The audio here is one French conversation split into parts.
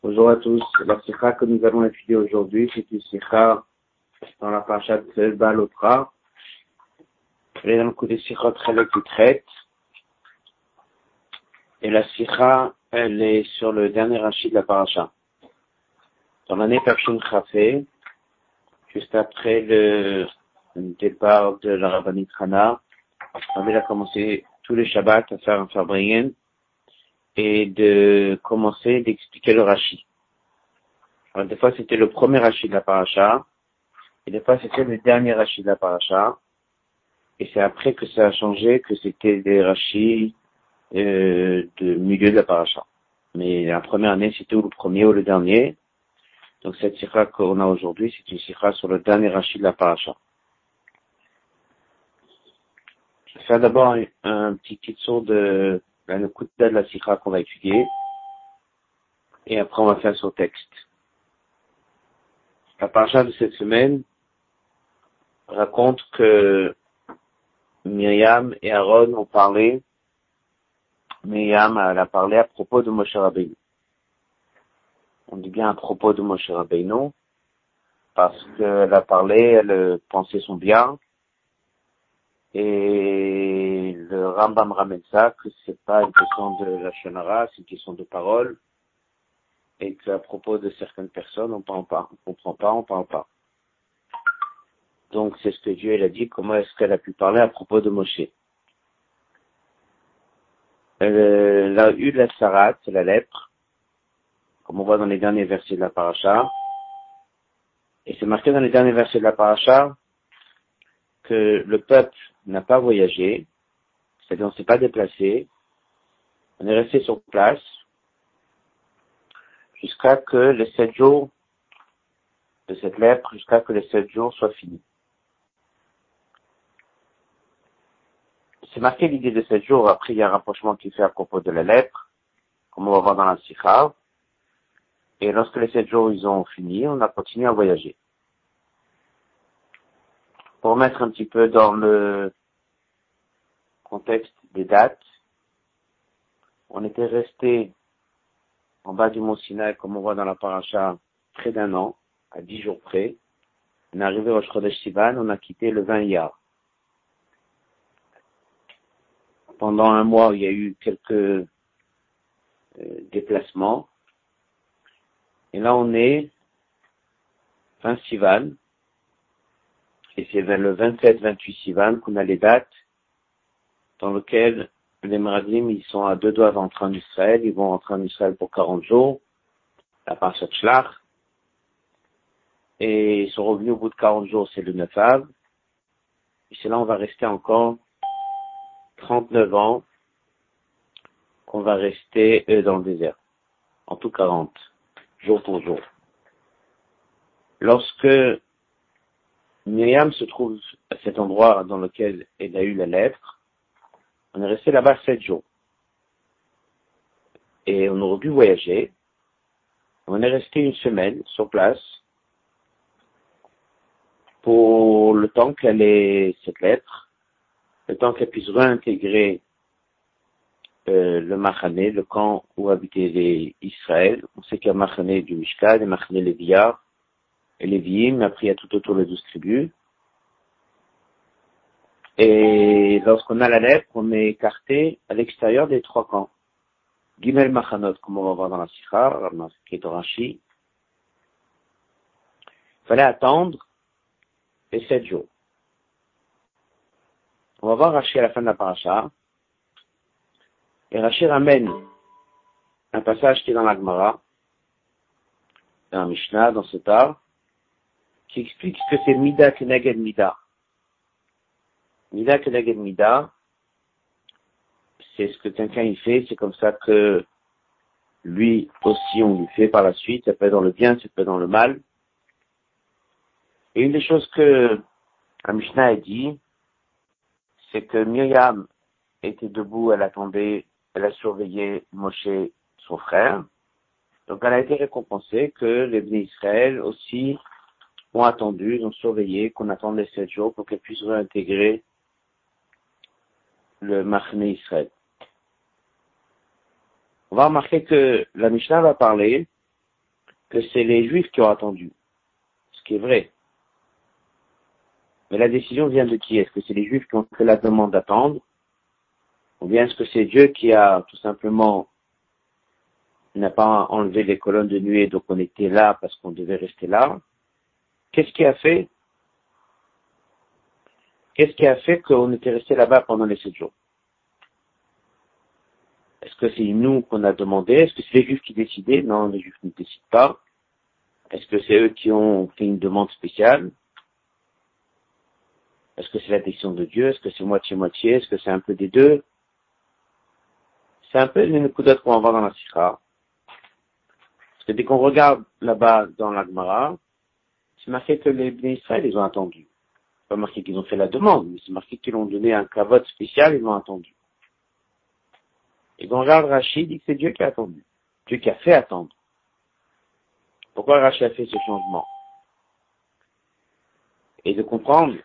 Bonjour à tous. La sikha que nous allons étudier aujourd'hui, c'est une sikha dans la parasha de Balotra. Elle est dans le coup des sikhot qui traite. Et la sikha, elle est sur le dernier rachid de la paracha. Dans l'année Pershun Khafé, juste après le départ de la rabbinite Hana, on a commencé tous les Shabbats à faire un Fabrien et de commencer d'expliquer le Rashi. Alors, des fois, c'était le premier Rashi de la paracha, et des fois, c'était le dernier Rashi de la paracha, et c'est après que ça a changé, que c'était des Rashis euh, de milieu de la paracha. Mais la première année, c'était ou le premier ou le dernier. Donc cette sikha qu'on a aujourd'hui, c'est une sikha sur le dernier Rashi de la paracha. Je vais faire d'abord un, un, petit titre de la Nekuta de la sikha qu'on va étudier. Et après, on va faire son texte. La paracha de cette semaine raconte que Myriam et Aaron ont parlé. Myriam, elle a parlé à propos de Moshe Rabbeinu. On dit bien à propos de Moshe Rabbeinu, parce qu'elle a parlé, elle pensait son bien, et le Rambam ramène ça, que c'est pas une question de la Shonara, c'est une question de parole, et qu'à propos de certaines personnes, on parle pas, on comprend pas, on parle pas. Donc c'est ce que Dieu elle a dit, comment est-ce qu'elle a pu parler à propos de Moshe. Elle a eu la sarat, la lèpre, comme on voit dans les derniers versets de la paracha. Et c'est marqué dans les derniers versets de la paracha que le peuple n'a pas voyagé, c'est-à-dire on ne s'est pas déplacé, on est resté sur place jusqu'à que les sept jours de cette lèpre, jusqu'à que les sept jours soient finis. C'est marqué l'idée de sept jours, après il y a un rapprochement qui fait à propos de la lèpre, comme on va voir dans la sikha. Et lorsque les sept jours ils ont fini, on a continué à voyager. Pour mettre un petit peu dans le contexte des dates, on était resté en bas du mont Sinaï, comme on voit dans la paracha, près d'un an, à dix jours près. On est arrivé au Shchodesh Sivan, on a quitté le 20 Iyar. Pendant un mois, il y a eu quelques euh, déplacements. Et là, on est fin Sivan. Et c'est vers le 27-28 Sivan qu'on a les dates dans lesquelles les Maradim, ils sont à deux doigts d'entrer en Israël. Ils vont rentrer en Israël pour 40 jours. La parashat. Et ils sont revenus au bout de 40 jours, c'est le 9 av. Et c'est là on va rester encore 39 ans qu'on va rester euh, dans le désert. En tout 40, jour pour jour. Lorsque Myriam se trouve à cet endroit dans lequel elle a eu la lettre, on est resté là-bas sept jours. Et on aurait dû voyager. On est resté une semaine sur place pour le temps qu'elle ait cette lettre, le temps qu'elle puisse réintégrer euh, le Machané, le camp où habitaient les Israël. On sait qu'il y a Machané du Mishkan, des Machané Léviar et Léviim, après il y a tout autour les douze tribus. Et lorsqu'on a la lettre, on est écarté à l'extérieur des trois camps. Gimel Machanot, comme on va voir dans la Sikha, qui est au Rashi. Il fallait attendre les sept jours. On va voir Rashi à la fin de la paracha. Et Rashi ramène un passage qui est dans la Gemara, dans la Mishnah, dans ce qui explique ce que c'est Mida Keneged Mida. Mida Keneged Mida, c'est ce que quelqu'un y fait, c'est comme ça que lui aussi on lui fait par la suite, ça peut être dans le bien, ça peut être dans le mal. Et une des choses que la Mishnah a dit, c'est que Myriam était debout, elle attendait, elle a surveillé Moshe, son frère. Donc elle a été récompensée que les bénis Israël aussi ont attendu, ont surveillé, qu'on attende les sept jours pour qu'elle puisse réintégrer le Machné Israël. On va remarquer que la Mishnah va parler que c'est les Juifs qui ont attendu, ce qui est vrai. Mais la décision vient de qui? Est-ce que c'est les Juifs qui ont fait la demande d'attendre? Ou bien est-ce que c'est Dieu qui a tout simplement n'a pas enlevé les colonnes de nuée, donc on était là parce qu'on devait rester là? Qu'est-ce qui a fait Qu'est-ce qui a fait qu'on était resté là-bas pendant les sept jours? Est-ce que c'est nous qu'on a demandé? Est-ce que c'est les Juifs qui décidaient? Non, les Juifs ne décident pas. Est-ce que c'est eux qui ont fait une demande spéciale? Est-ce que c'est la décision de Dieu? Est-ce que c'est moitié-moitié? Est-ce que c'est un peu des deux? C'est un peu une coup qu'on va voir dans la Sikha. Parce que dès qu'on regarde là-bas dans l'Agmara, c'est marqué que les Israël, ils ont attendu. Pas marqué qu'ils ont fait la demande, mais c'est marqué qu'ils ont donné un cavote spécial, ils ont attendu. Et on regarde Rachid, dit que c'est Dieu qui a attendu. Dieu qui a fait attendre. Pourquoi Rachid a fait ce changement? Et de comprendre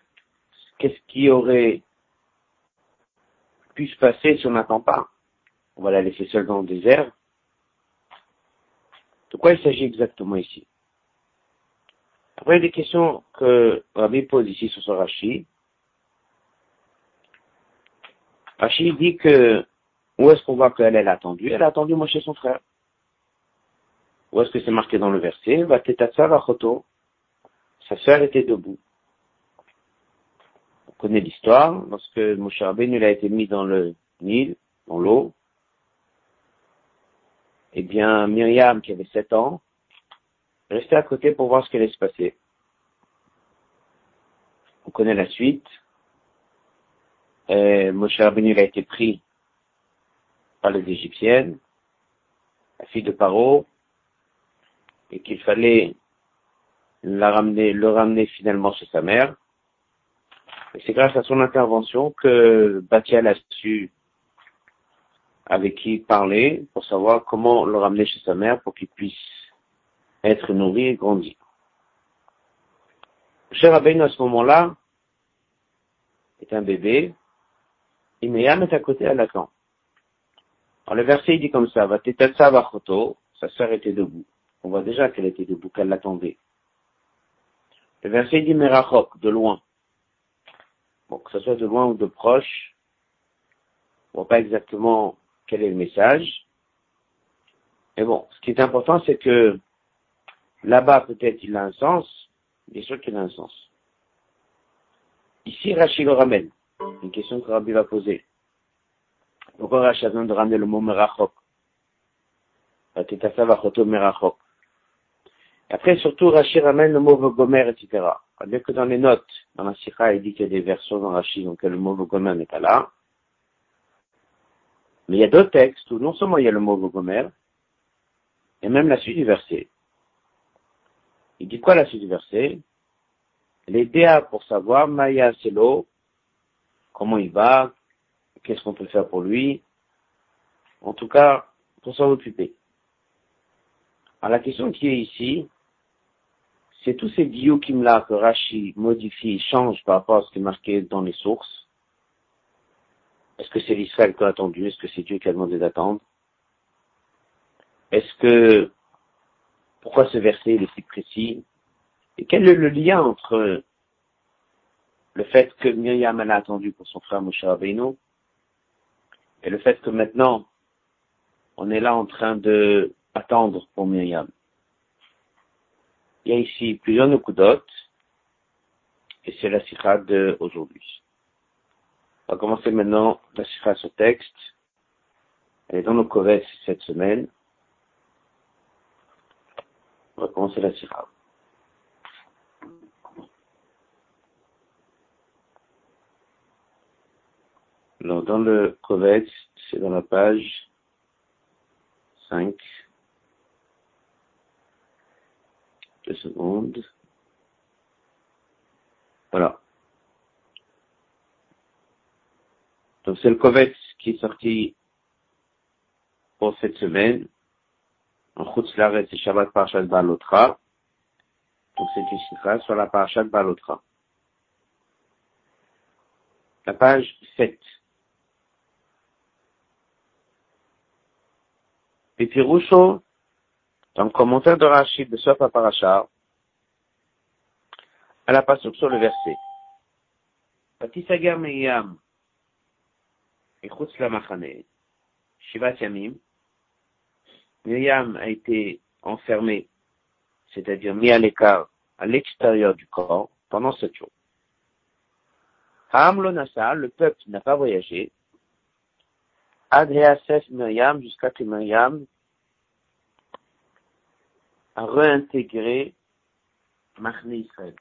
qu'est-ce qui aurait pu se passer si on n'attend pas. On va la laisser seule dans le désert. De quoi il s'agit exactement ici? Après, des questions que Rabbi pose ici ce Rachid. Rachid dit que où est-ce qu'on voit qu'elle a attendu Elle a attendu moi chez son frère. Où est-ce que c'est marqué dans le verset? Sa sœur était debout. On connaît l'histoire. Lorsque Moshe Rabbeinu a été mis dans le Nil, dans l'eau, eh bien, Myriam, qui avait sept ans, restait à côté pour voir ce qui allait se passer. On connaît la suite. Moshe Rabbeinu a été pris par les Égyptiennes, la fille de Paro, et qu'il fallait la ramener, le ramener finalement chez sa mère. Et c'est grâce à son intervention que Batial a su avec qui parler pour savoir comment le ramener chez sa mère pour qu'il puisse être nourri et grandir. Cher Abel, à ce moment-là, est un bébé, et Myriam est à côté, à l'attend. Alors le verset il dit comme ça, va sa sœur était debout. On voit déjà qu'elle était debout, qu'elle l'attendait. Le verset dit Merachok, de loin. Bon, que ce soit de loin ou de proche, on voit pas exactement quel est le message. Mais bon, ce qui est important, c'est que là-bas, peut-être, il a un sens, bien sûr qu'il a un sens. Ici, Rachid le ramène. Une question que Rabbi va poser. Pourquoi Rachid besoin de ramener le mot Merachok? Après, surtout, Rachid ramène le mot Vogomer, etc. Bien que dans les notes, dans la Sikha, il dit qu'il y a des versions dans Rachid, donc le mot Vogomer n'est pas là. Mais il y a d'autres textes où non seulement il y a le mot Vogomer, et même la suite du verset. Il dit quoi la suite du verset? Les DA pour savoir Maya Selo, comment il va, qu'est-ce qu'on peut faire pour lui, en tout cas, pour s'en occuper. Alors la question qui est ici, c'est tous ces diukim-là que Rashi modifie, change par rapport à ce qui est marqué dans les sources. Est-ce que c'est l'Israël qui a attendu? Est-ce que c'est Dieu qui a demandé d'attendre? Est-ce que, pourquoi ce verset est si précis? Et quel est le lien entre le fait que Myriam a attendu pour son frère Moshe Rabbeinu et le fait que maintenant, on est là en train de attendre pour Myriam? Il y a ici plusieurs Nukudot, et c'est la sikha d'aujourd'hui. On va commencer maintenant la sikha sur texte. Elle est dans nos Koves cette semaine. On va commencer la sikha. Alors, dans le Kovetz, c'est dans la page 5. Deux secondes. Voilà. Donc c'est le Kovetz qui est sorti pour cette semaine. En Chutzlaret, c'est Shabbat Parashat Balotra. Donc c'est une sur la Parashat Balotra. La page 7. Et Pirusho, Dans le commentaire de Rachid de Sofa Parashar, à la passage sur le verset. Meyam, Echutz Lamachane, Shivat Yamim, Myriam a été enfermée, c'est-à-dire mis à l'écart, à l'extérieur du corps, pendant sept jours. Hamlonasa, le peuple n'a pas voyagé, Adreases Myriam, jusqu'à que Myriam a réintégré Machne Israël.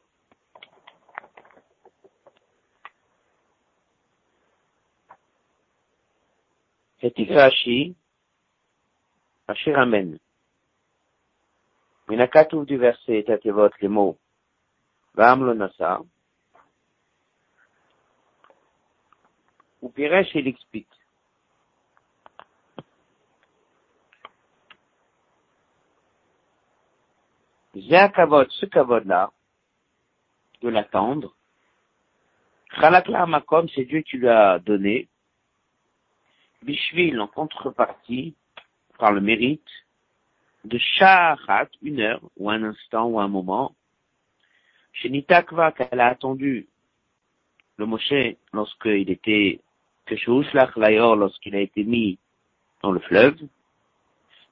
Et Rashi, Rashi ramène. Minakatouv du verset Tatevot les mots Vam lo nasa. Ou Piresh, il explique. Kavod, ce kavod-là, de l'attendre. Chalakla makom, c'est Dieu qui lui a donné. Bishvil, en contrepartie, par le mérite, de Shahat, une heure, ou un instant, ou un moment, chez Nitakva, qu'elle a attendu le Moshe lorsqu'il était, que lorsqu'il a été mis dans le fleuve,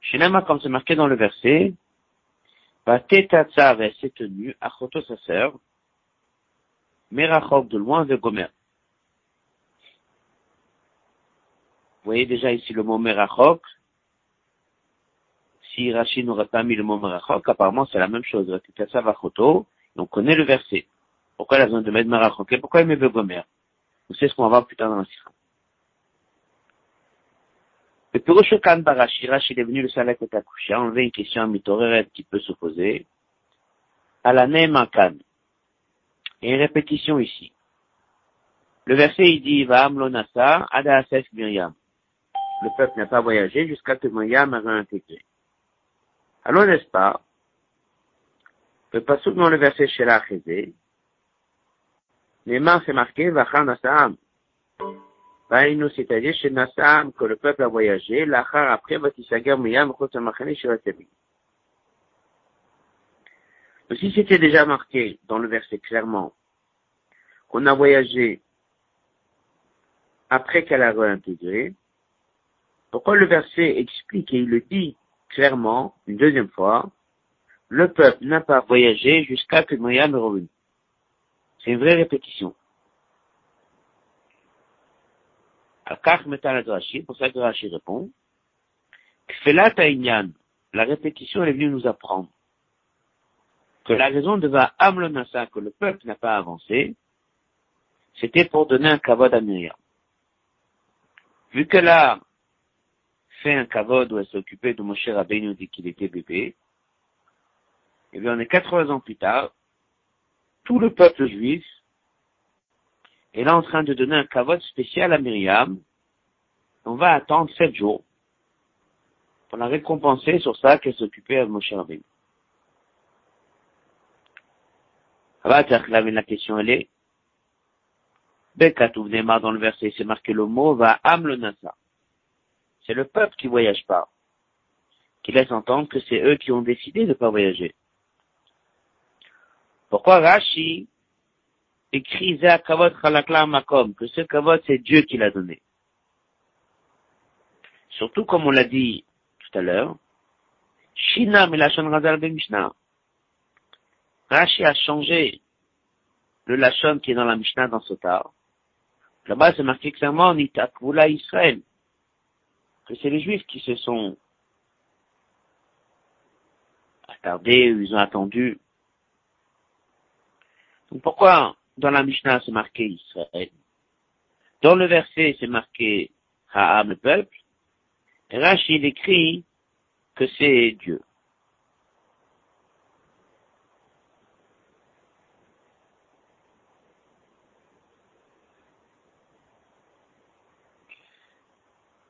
chez Nama, comme c'est marqué dans le verset, Vatetatzav, elle s'est tenue, Achoto, sa sœur, Merachok, de loin de Gomer. Vous voyez déjà ici le mot Merachok. Rachid n'aurait pas mis le mot Merachok, apparemment c'est la même chose. On connaît le verset. Pourquoi il a besoin de mettre Merachok et pourquoi il met Gomer Vous savez ce qu'on va voir plus tard dans la sira. Le Purushokan Barashi, Rachid est venu le Salak et accouché, a enlevé une question à qui peut se poser. À la Neymakan. Et une répétition ici. Le verset, il dit, Va amlonasa, ada Miriam le peuple n'a pas voyagé jusqu'à que Myriam a réintégré. Alors, n'est-ce pas, le passage dans le verset Shela Chezé, les mains c'est marqué Vachar Nassam. Vaïnou, c'est-à-dire chez Nassam, que le peuple a voyagé, l'achar après Vatisagar Myriam Chotamachane Shiratebi. Si c'était déjà marqué dans le verset clairement qu'on a voyagé après qu'elle a réintégré, pourquoi le verset explique et il le dit clairement, une deuxième fois, le peuple n'a pas voyagé jusqu'à que Myriam est revenu. C'est une vraie répétition. pour ça que Rashi répond, la répétition est venue nous apprendre que la raison de Va Amlonasa que le peuple n'a pas avancé, c'était pour donner un kavod à. Vu que là, fait un kavod où elle s'occupait de Moshe Rabbeinu dès qu'il était bébé. Et bien, on est 80 ans plus tard, tout le peuple juif est là en train de donner un kavod spécial à Myriam. On va attendre sept jours pour la récompenser sur ça qu'elle s'occupait de Moshe Rabbeinu. Ah bah, la question elle est, Bekatou dans le verset, c'est marqué le mot, va am le nasa. C'est le peuple qui voyage pas, qui laisse entendre que c'est eux qui ont décidé de ne pas voyager. Pourquoi Rashi écrit Kavod Makom, que ce Kavod c'est Dieu qui l'a donné. Surtout comme on l'a dit tout à l'heure, Shina Milashon Razal Ben Mishnah. Rashi a changé le Lachon qui est dans la Mishnah dans Sotar. Là-bas, c'est marqué clairement Nitakvula Israël c'est les Juifs qui se sont attardés, ils ont attendu. Donc pourquoi dans la Mishnah c'est marqué Israël? Dans le verset c'est marqué Ha'am le peuple, Rachid écrit que c'est Dieu.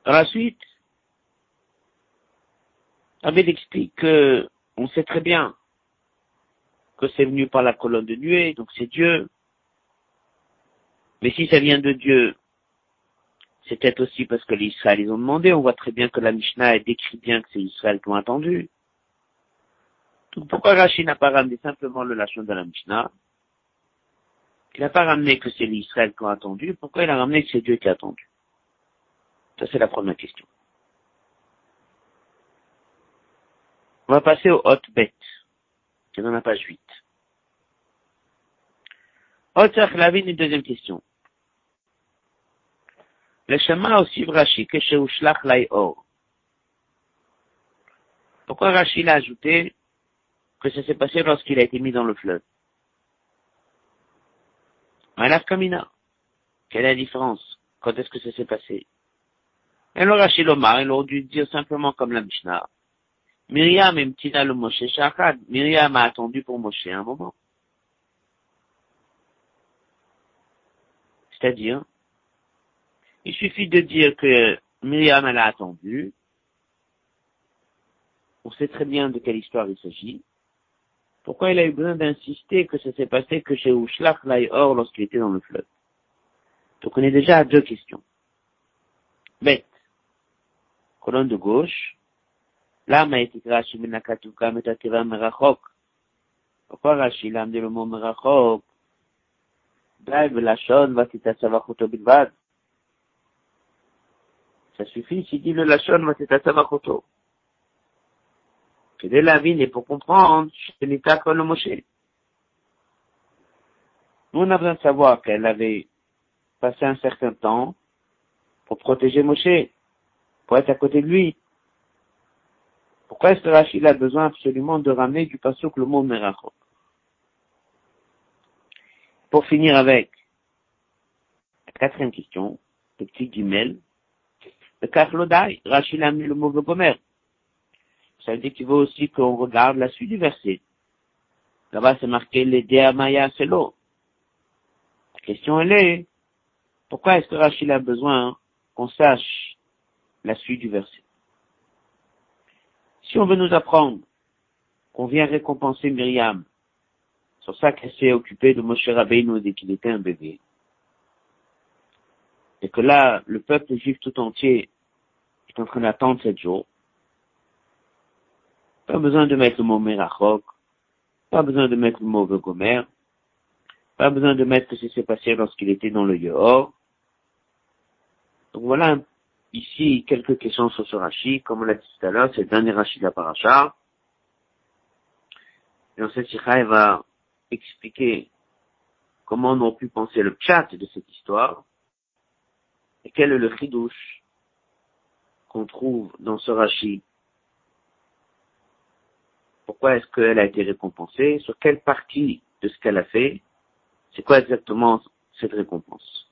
Dans Abed explique que on sait très bien que c'est venu par la colonne de nuée, donc c'est Dieu. Mais si ça vient de Dieu, c'est peut-être aussi parce que les Israël ils ont demandé. On voit très bien que la Mishnah décrit bien que c'est Israël qui ont attendu. Donc pourquoi Rachid n'a pas ramené simplement le Lachon de la Mishnah? Il n'a pas ramené que c'est l'Israël qui a attendu. Pourquoi il a ramené que c'est Dieu qui a attendu? Ça c'est la première question. On va passer au hot bet, qui est dans la page 8. Hot Lavin, une deuxième question. Le chemin aussi Rashi, que chez Ushlach Or. Pourquoi Rachid a ajouté que ça s'est passé lorsqu'il a été mis dans le fleuve? Malaf Kamina. Quelle est la différence? Quand est-ce que ça s'est passé? Et le Rachid Omar, il aurait dû dire simplement comme la Mishnah. Myriam et Mtina le Moshe Shachad. Myriam a attendu pour Moshe un moment. C'est-à-dire, il suffit de dire que Myriam elle a attendu, on sait très bien de quelle histoire il s'agit. Pourquoi il a eu besoin d'insister que ça s'est passé que chez Ushlach Or lorsqu'il était dans le fleuve? Donc on est déjà à deux questions. Bête. Colonne de gauche. La shon va titatsavachoto bilvad. Ça suffit s'il dit le lachon va titatsavachoto que dès la vie et pour comprendre, comme le Moshe. Nous, on a besoin de savoir qu'elle avait passé un certain temps pour protéger Moshe, pour être à côté de lui. Pourquoi est-ce que Rachid a besoin absolument de ramener du que le mot Merachot Pour finir avec la quatrième question, le petit guimel, le Kachlodai, Rachid a mis le mot Gomer. Ça veut dire qu'il veut aussi qu'on regarde la suite du verset. Là-bas, c'est marqué les Maya Selo. La question, elle est, pourquoi est-ce que Rachid a besoin qu'on sache la suite du verset? Si on veut nous apprendre qu'on vient récompenser Myriam sur ça qu'elle s'est occupée de Moshe Rabbeinu dès qu'il était un bébé, et que là, le peuple juif tout entier est en train d'attendre sept jours, pas besoin de mettre le mot Merachok. Pas besoin de mettre le mot Gomer. Pas besoin de mettre ce qui s'est passé lorsqu'il était dans le Yohor. Donc voilà ici quelques questions sur ce Rashi. Comme on l'a dit tout à l'heure, c'est le dernier Rashi de la paracha. Et dans cette sikha, va expliquer comment on a pu penser le chat de cette histoire et quel est le chidouche qu'on trouve dans ce Rashi pourquoi est-ce qu'elle a été récompensée, sur quelle partie de ce qu'elle a fait, c'est quoi exactement cette récompense?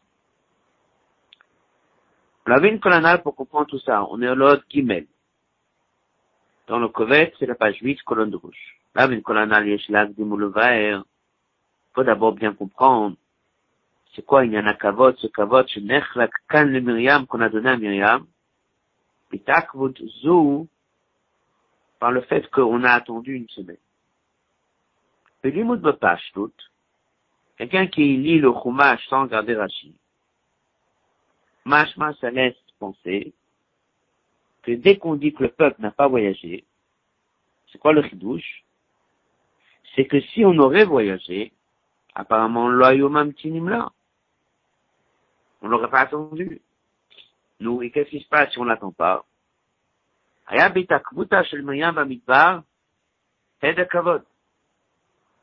On avait une colonne pour comprendre tout ça. On est au lot Gimel. Dans le Kovet, c'est la page 8, colonne gauche. Là, une colonne Yeshlag Il faut d'abord bien comprendre c'est quoi il y en a kavot, ce kavot, Nechlak kan le Myriam qu'on a donné à Myriam. Pitakvut zou par le fait qu'on a attendu une semaine. Le tout, quelqu'un qui lit le Chumash sans regarder Rashi, Mashma, ça laisse penser que dès qu'on dit que le peuple n'a pas voyagé, c'est quoi le chidouche? C'est que si on aurait voyagé, apparemment, l'oyomam là, on n'aurait pas attendu. Nous, et qu'est-ce qui se passe si on l'attend pas?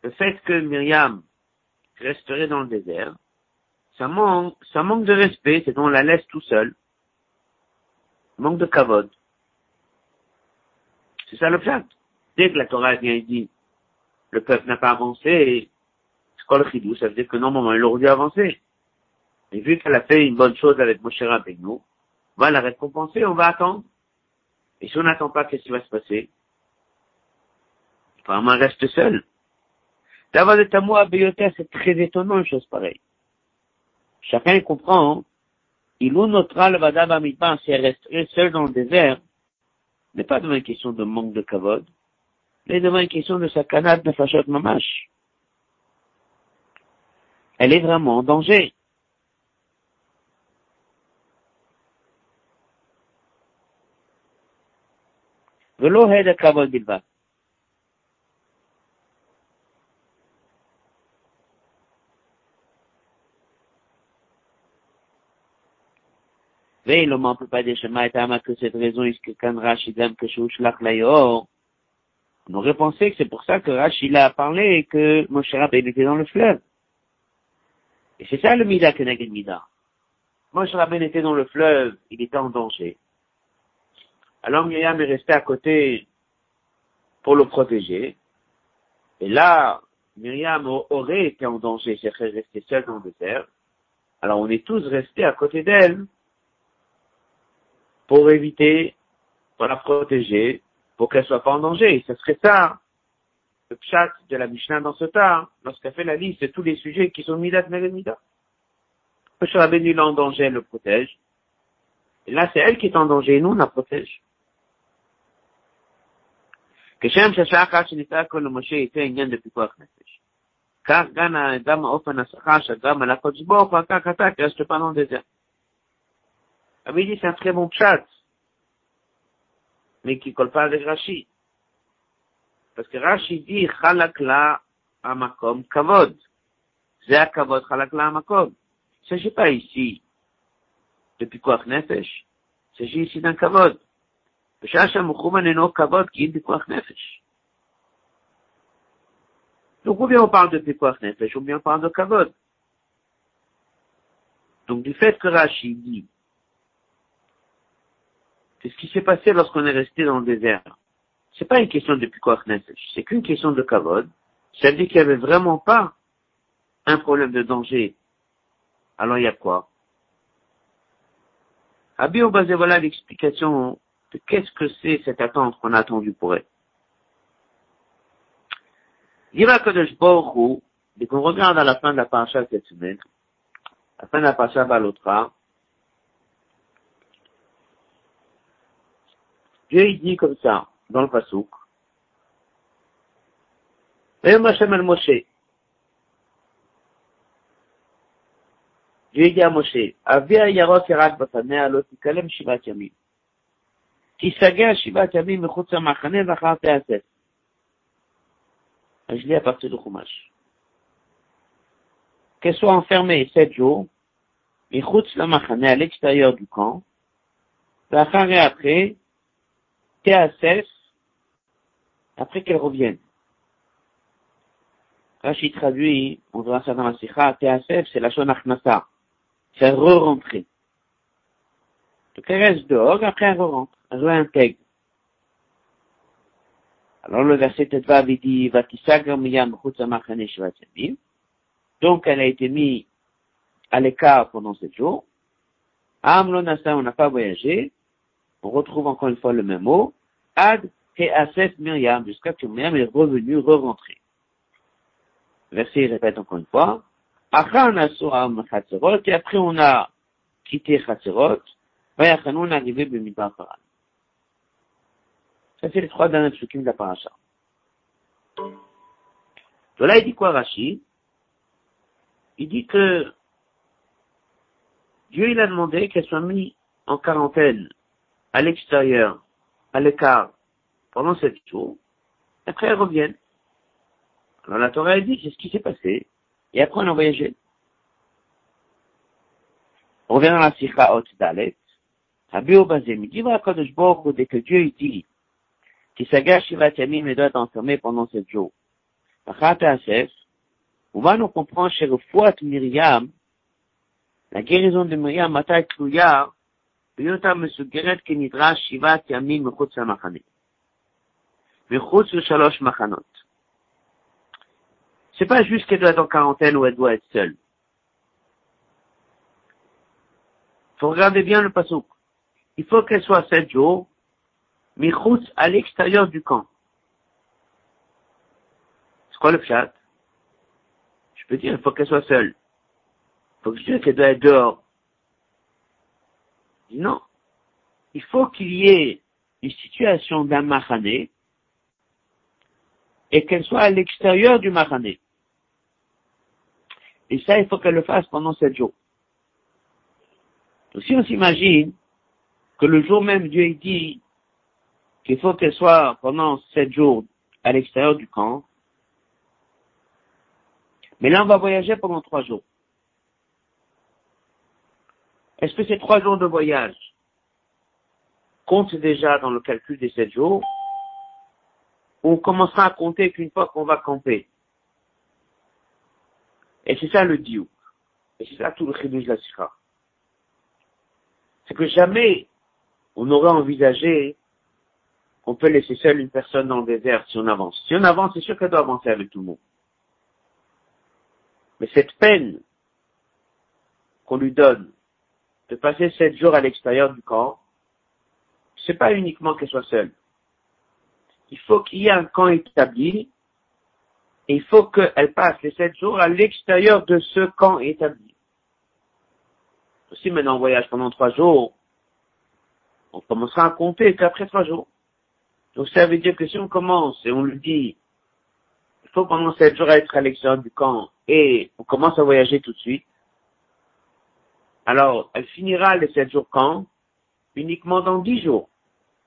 Le fait que Myriam resterait dans le désert, ça manque, ça manque de respect, c'est qu'on la laisse tout seul. Manque de kavod. C'est ça le. Dès que la Torah vient et dit, le peuple n'a pas avancé, c'est quoi le chidou? Ça veut dire que normalement, il aurait dû avancer. Et vu qu'elle a fait une bonne chose avec Moshe Rabbeinu, on va la récompenser, on va attendre. Et si on n'attend pas, qu'est-ce qui va se passer? Apparemment, reste seul. D'avoir des tamois à c'est très étonnant une chose pareille. Chacun comprend, hein. il nous notera le vadab amidban si elle resterait seule dans le désert, n'est pas devant une question de manque de kavod, mais devant une question de sa canade de fachot mamash. Elle est vraiment en danger. ולא הד הכבוד בלבד. Veille, le peut pas des schémas et que cette raison est que quand aime que Layor, on aurait pensé que c'est pour ça que Rachid a parlé et que Moshe Rabbeinu était dans le fleuve. Et c'est ça le Mida Keneged Mida. Moshe Rabbeinu était dans le fleuve, il était en danger. Alors Myriam est resté à côté pour le protéger. Et là, Myriam aurait été en danger, c'est resté seule dans le désert. Alors on est tous restés à côté d'elle pour éviter, pour la protéger, pour qu'elle soit pas en danger. Ce serait ça, le chat de la Mishnah dans ce tas, lorsqu'elle fait la liste de tous les sujets qui sont Midat Neged Midat. Le Rabbeinu en danger, elle le protège. Et là, c'est elle qui est en danger, et nous, on la protège. כשם שהשעה אחת שניתנה כל למשה הייתה עניין בפיקוח נפש. כך גם האופן השכר שגם על הקודש ברוך הוא, כך אתה כרס שפנו דזה. רבי Amidi, c'est un très bon chat, mais qui colle pas avec Rashi. Parce que Rashi dit, Chalakla amakom kavod. Zéa kavod, Chalakla amakom. Il s'agit pas ici de pikoach nefesh. Il s'agit ici d'un kavod. Donc, ou bien on parle de Pekuach Nefesh, ou bien on parle de Kavod. Donc, du fait que Rashi dit c'est ce qui s'est passé lorsqu'on est resté dans le désert. C'est pas une question de pikuach nefesh, c'est qu'une question de kavod. Ça veut dire qu'il n'y avait vraiment pas un problème de danger. Alors, il y a quoi? Abi basé voilà l'explication qu'est-ce que c'est cette attente qu'on a attendue pour elle. Dira Kadosh Baruch dès qu'on regarde à la fin de la paracha cette semaine, à la fin de la paracha Balotra, Dieu il dit comme ça, dans le pasouk, Vayom Hashem al Moshe. Dieu dit à Moshe, Avia Yarok Yarak Batanea Lo Tikalem Shivat Yamim. תיסגר שבעת ימים מחוץ למחנה ואחר תיאסף. Je lis à partir du Chumash. Qu'elle soit enfermée sept jours, מחוץ למחנה, à l'extérieur du camp, ואחר et après, Théasef, après qu'elle revienne. Rachid traduit, on verra ça dans la Sikha, Théasef, c'est la Shonachnasa, faire re-rentrer. Donc elle reste dehors, après elle re-rentre, elle réintègre. Alors le verset Tetvav, il dit, Donc elle a été mise à l'écart pendant sept jours. Amlonasa, on n'a pas voyagé. On retrouve encore une fois le même mot. Ad Asef Myriam, jusqu'à que Myriam est revenu, re-rentré. Verset répète encore une fois. Et après on a quitté Chatzerot. on est arrivé Bemidbar Paran. Ça, c'est les trois derniers psukim de la paracha. Donc là, il dit quoi, Rashi? Il dit que Dieu, il a demandé qu'elle soit mise en quarantaine à l'extérieur, à l'écart, pendant sept jours, après elle revienne. Alors la Torah, elle dit, c'est ce qui s'est passé, et après on a voyagé. On revient dans la Sikha Hot Dalet, Rabbi Obazem, il dit, dès que Dieu, il dit, qui s'agage Shivat Yamim et doit être enfermé pendant sept jours. On va nous comprendre chez le Fouat Myriam, la guérison de Myriam, Matai Tlouya, בהיותה מסוגרת כנדרש שבעת ימים מחוץ למחנה. מחוץ לשלוש מחנות. C'est pas juste qu'elle doit être en quarantaine ou elle doit être seule. Faut regarder bien le pasouk. Il faut qu'elle soit sept jours Michoutz à l'extérieur du camp. C'est quoi le pchat Je peux dire, il faut qu'elle soit seule. Il faut que je dise qu'elle doit être dehors. non. Il faut qu'il y ait une situation d'un mahané et qu'elle soit à l'extérieur du mahané. Et ça, il faut qu'elle le fasse pendant sept jours. Donc, si on s'imagine que le jour même, Dieu dit, qu'il faut qu'elle soit pendant sept jours à l'extérieur du camp. Mais là, on va voyager pendant trois jours. Est-ce que ces trois jours de voyage comptent déjà dans le calcul des sept jours ou on commencera à compter qu'une fois qu'on va camper? Et c'est ça le diou. Et c'est ça tout le chidouj la sikha. C'est que jamais on aurait envisagé qu'on peut laisser seule une personne dans le désert si on avance. Si on avance, c'est sûr qu'elle doit avancer avec tout le monde. Mais cette peine qu'on lui donne de passer sept jours à l'extérieur du camp, c'est pas uniquement qu'elle soit seule. Il faut qu'il y ait un camp établi et il faut qu'elle passe les sept jours à l'extérieur de ce camp établi. Si maintenant on voyage pendant trois jours, on commencera à compter qu'après trois jours. Donc ça veut dire que si on commence et on lui dit, il faut pendant sept jours être à l'extérieur du camp et on commence à voyager tout de suite, alors elle finira les sept jours quand? Uniquement dans dix jours.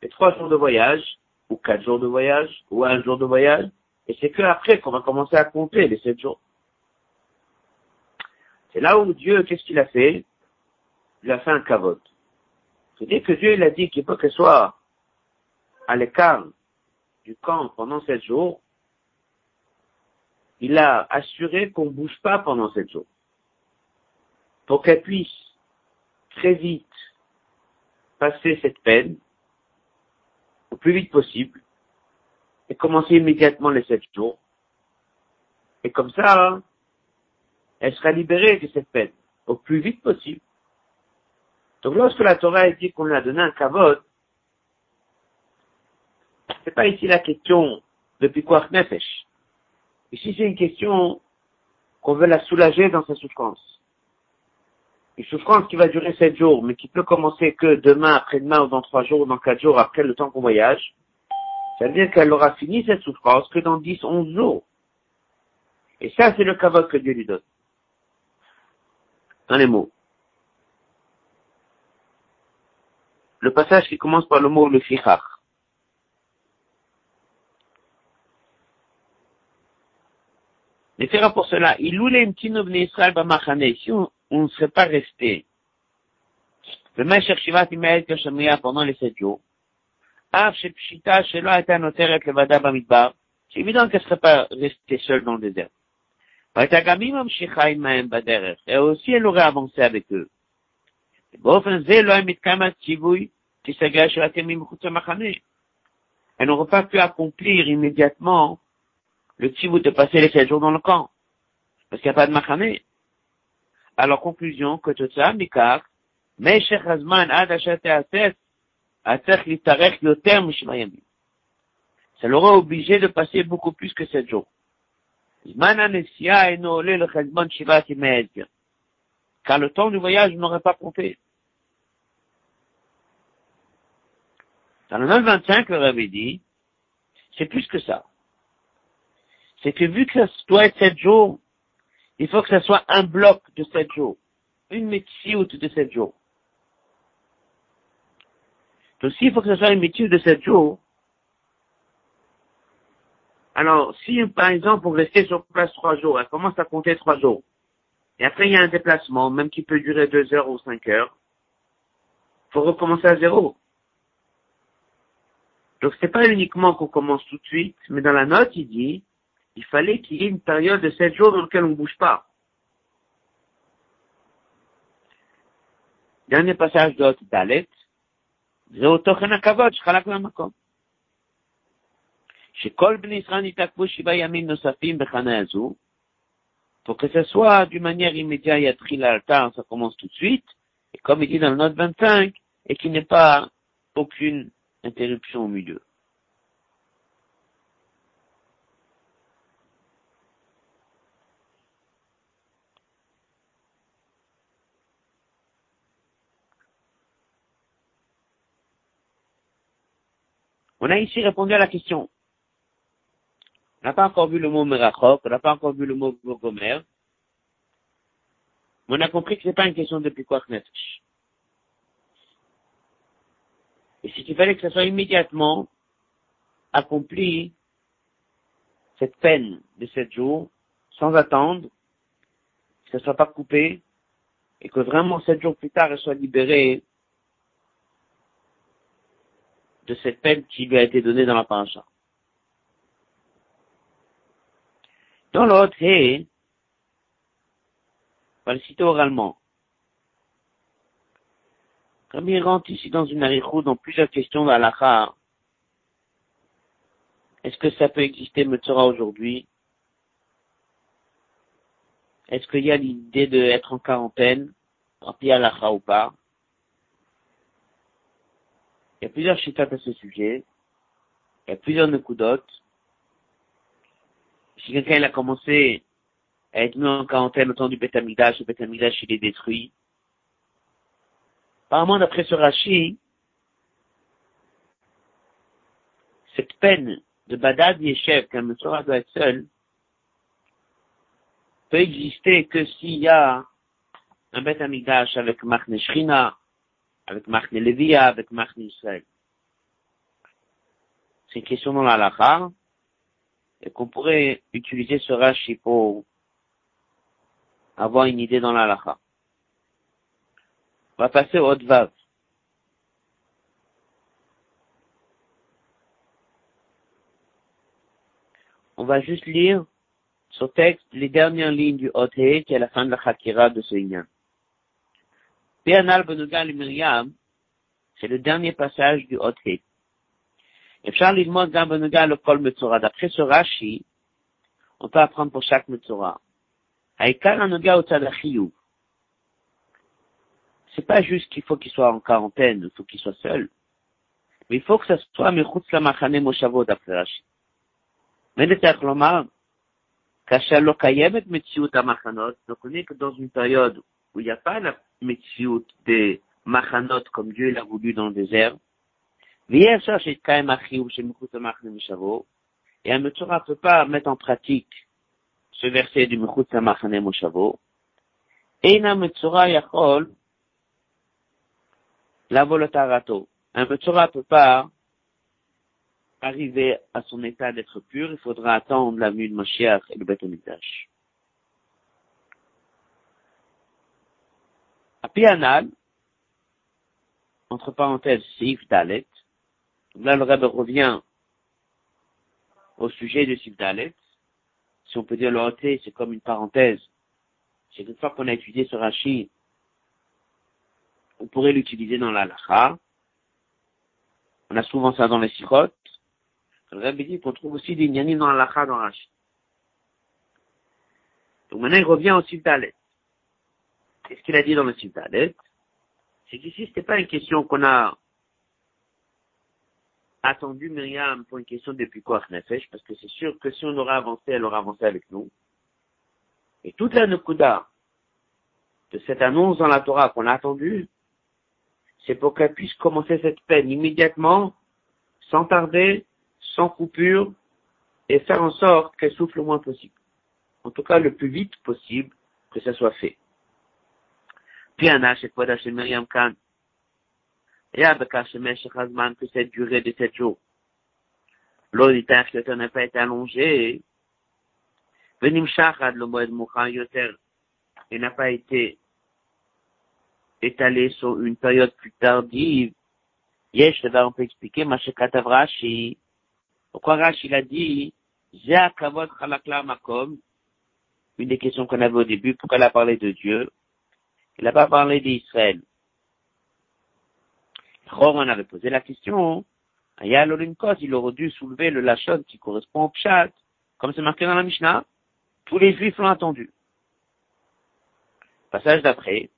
Et trois jours de voyage, ou quatre jours de voyage, ou un jour de voyage, et c'est que après qu'on va commencer à compter les sept jours. C'est là où Dieu, qu'est-ce qu'il a fait? Il a fait un cavote. C'est-à-dire que Dieu, il a dit qu'il faut qu'elle soit à l'écart du camp pendant sept jours, il a assuré qu'on ne bouge pas pendant sept jours. Pour qu'elle puisse très vite passer cette peine, au plus vite possible, et commencer immédiatement les sept jours. Et comme ça, elle sera libérée de cette peine, au plus vite possible. Donc lorsque la Torah dit qu'on lui a donné un kavod, c'est pas ici la question de Pikuach Nefesh. Ici, c'est une question qu'on veut la soulager dans sa souffrance. Une souffrance qui va durer sept jours, mais qui peut commencer que demain, après-demain, ou dans trois jours, ou dans quatre jours, après le temps qu'on voyage. Ça veut dire qu'elle aura fini cette souffrance que dans dix, onze jours. Et ça, c'est le kavod que Dieu lui donne. Dans les mots. Le passage qui commence par le mot le. Mais c'est pour cela, il Israël on ne serait pas resté le Mesher Shivat Imael Kashamiya pendant les sept jours, Av Shepshita Shelo Eta Noteret Levada Bamidbar, c'est évident qu'elle ne serait pas restée seule dans le désert. Vaitagami et aussi elle aurait avancé avec eux. Elle n'aurait pas pu accomplir immédiatement le Tivou de passer les sept jours dans le camp, parce qu'il n'y a pas de Machane Alors, conclusion, que tout ça, mikar, משך הזמן עד אשר תיאסף, היה צריך להתארך יותר משבע ימים. Ça l'aurait obligé de passer beaucoup plus que sept jours. זמן הנסיעה אינו עולה לחשבון שבעת ימי ההסגר. Car le temps du voyage n'aurait pas compté. Dans le 925, le Rabbi dit, c'est plus que ça c'est que vu que ça doit être sept jours, il faut que ça soit un bloc de sept jours, une métier de sept jours. Donc s'il faut que ce soit une métier de sept jours, alors si par exemple pour rester sur place trois jours, elle commence à compter trois jours, et après il y a un déplacement, même qui peut durer deux heures ou cinq heures, faut recommencer à zéro. Donc c'est pas uniquement qu'on commence tout de suite, mais dans la note il dit il fallait qu'il y ait une période de sept jours dans laquelle on ne bouge pas. Dernier passage de Dalet, זהו תוכן הכבוד שחלק מהמקום. שכל בני ישראל נתעכבו שבעה ימים נוספים בחנה הזו, pour que ce soit d'une manière immédiate, il y a l'altar, ça commence tout de suite, et comme il dit dans le note 25, et qu'il n'y ait pas aucune interruption au milieu. On a ici répondu à la question. On n'a pas encore vu le mot Merachok, on n'a pas encore vu le mot Gomer. Mais on a compris que ce n'est pas une question de Nefesh. Et si tu fallait que ce soit immédiatement accompli, cette peine de sept jours, sans attendre, que ne soit pas coupé, et que vraiment sept jours plus tard, elle soit libérée de cette peine qui lui a été donnée dans la paracha. Dans l'autre, on va le citer oralement. Comme il rentre ici dans une arichou dans plusieurs questions d'Alaha, est-ce que ça peut exister Metzora aujourd'hui? Est-ce qu'il y a l'idée d'être en quarantaine, en Alaha ou pas? Il y a plusieurs chitats à ce sujet. Il y a plusieurs nekudotes. Si quelqu'un a commencé à être mis en quarantaine au temps du Betamidash, le Betamidash il est détruit. Apparemment, d'après ce Rashi, cette peine de Badad Yeshev, qu'un Metzora doit être seul, peut exister que s'il y a un Beth Amidash avec Machne Shrina, avec Machne Levia, avec Machne Israël. C'est une question dans la lacha, et qu'on pourrait utiliser ce Rashi pour avoir une idée dans la lacha. On va passer au Vav. On va juste lire ce texte, les dernières lignes du Hot qui est la fin de la Chakira de ce Inyan c'est le dernier passage du Hot D'après ce Rashi, on peut apprendre pour chaque Metzora. C'est pas juste qu'il faut qu'il soit en quarantaine, il faut qu'il soit seul. Mais il faut que ça soit Mechutz Lamachane Moshavo d'après Rashi. Mais le donc on est que dans une période où il n'y a pas la Metsiout des Machanot comme Dieu l'a voulu dans le désert, et un Metzora ne peut pas mettre en pratique ce verset du Mechut Samachane Moshavo. Eina Metzora Yachol, la volotarato. Un Metzora ne peut pas arriver à son état d'être pur, il faudra attendre la venue de Mashiach et le Beth Pianal, entre parenthèses, Sif Dalet, là le Rebbe revient au sujet de Sif Dalet. Si on peut dire le hôtel, c'est comme une parenthèse. C'est une fois qu'on a étudié ce rachid, on pourrait l'utiliser dans la lacha. On a souvent ça dans les sirotes. Le Rabbi dit qu'on trouve aussi des nyanim dans la lacha dans Rashi. Donc maintenant, il revient au Sivdalet. Qu'est-ce qu'il a dit dans le Sivdalet? C'est qu'ici, c'était pas une question qu'on a attendu Myriam pour une question depuis quoi Nefesh, parce que c'est sûr que si on aurait avancé, elle aurait avancé avec nous. Et toute la Nukuda de cette annonce dans la Torah qu'on a attendue, c'est pour qu'elle puisse commencer cette peine immédiatement, sans tarder, sans coupure, et faire en sorte qu'elle souffle le moins possible. En tout cas, le plus vite possible que ça soit fait. Puis un âge, quoi chez Myriam Khan? Et avec Hazman, que cette durée de sept jours. L'auditaire que n'a pas été allongé. Venim Shachad, le moed Yoter, et n'a pas été étalé sur une période plus tardive, Yesh, on peut expliquer, Mashekatav Rashi, pourquoi Rashi l'a dit, Kavod Chalakla Makom, une des questions qu'on avait au début, pourquoi il a parlé de Dieu, il n'a pas parlé d'Israël. on avait posé la question, Aya l'Olinkos, il aurait dû soulever le Lachon qui correspond au Pshat, comme c'est marqué dans la Mishnah, tous les Juifs l'ont attendu. Passage d'après,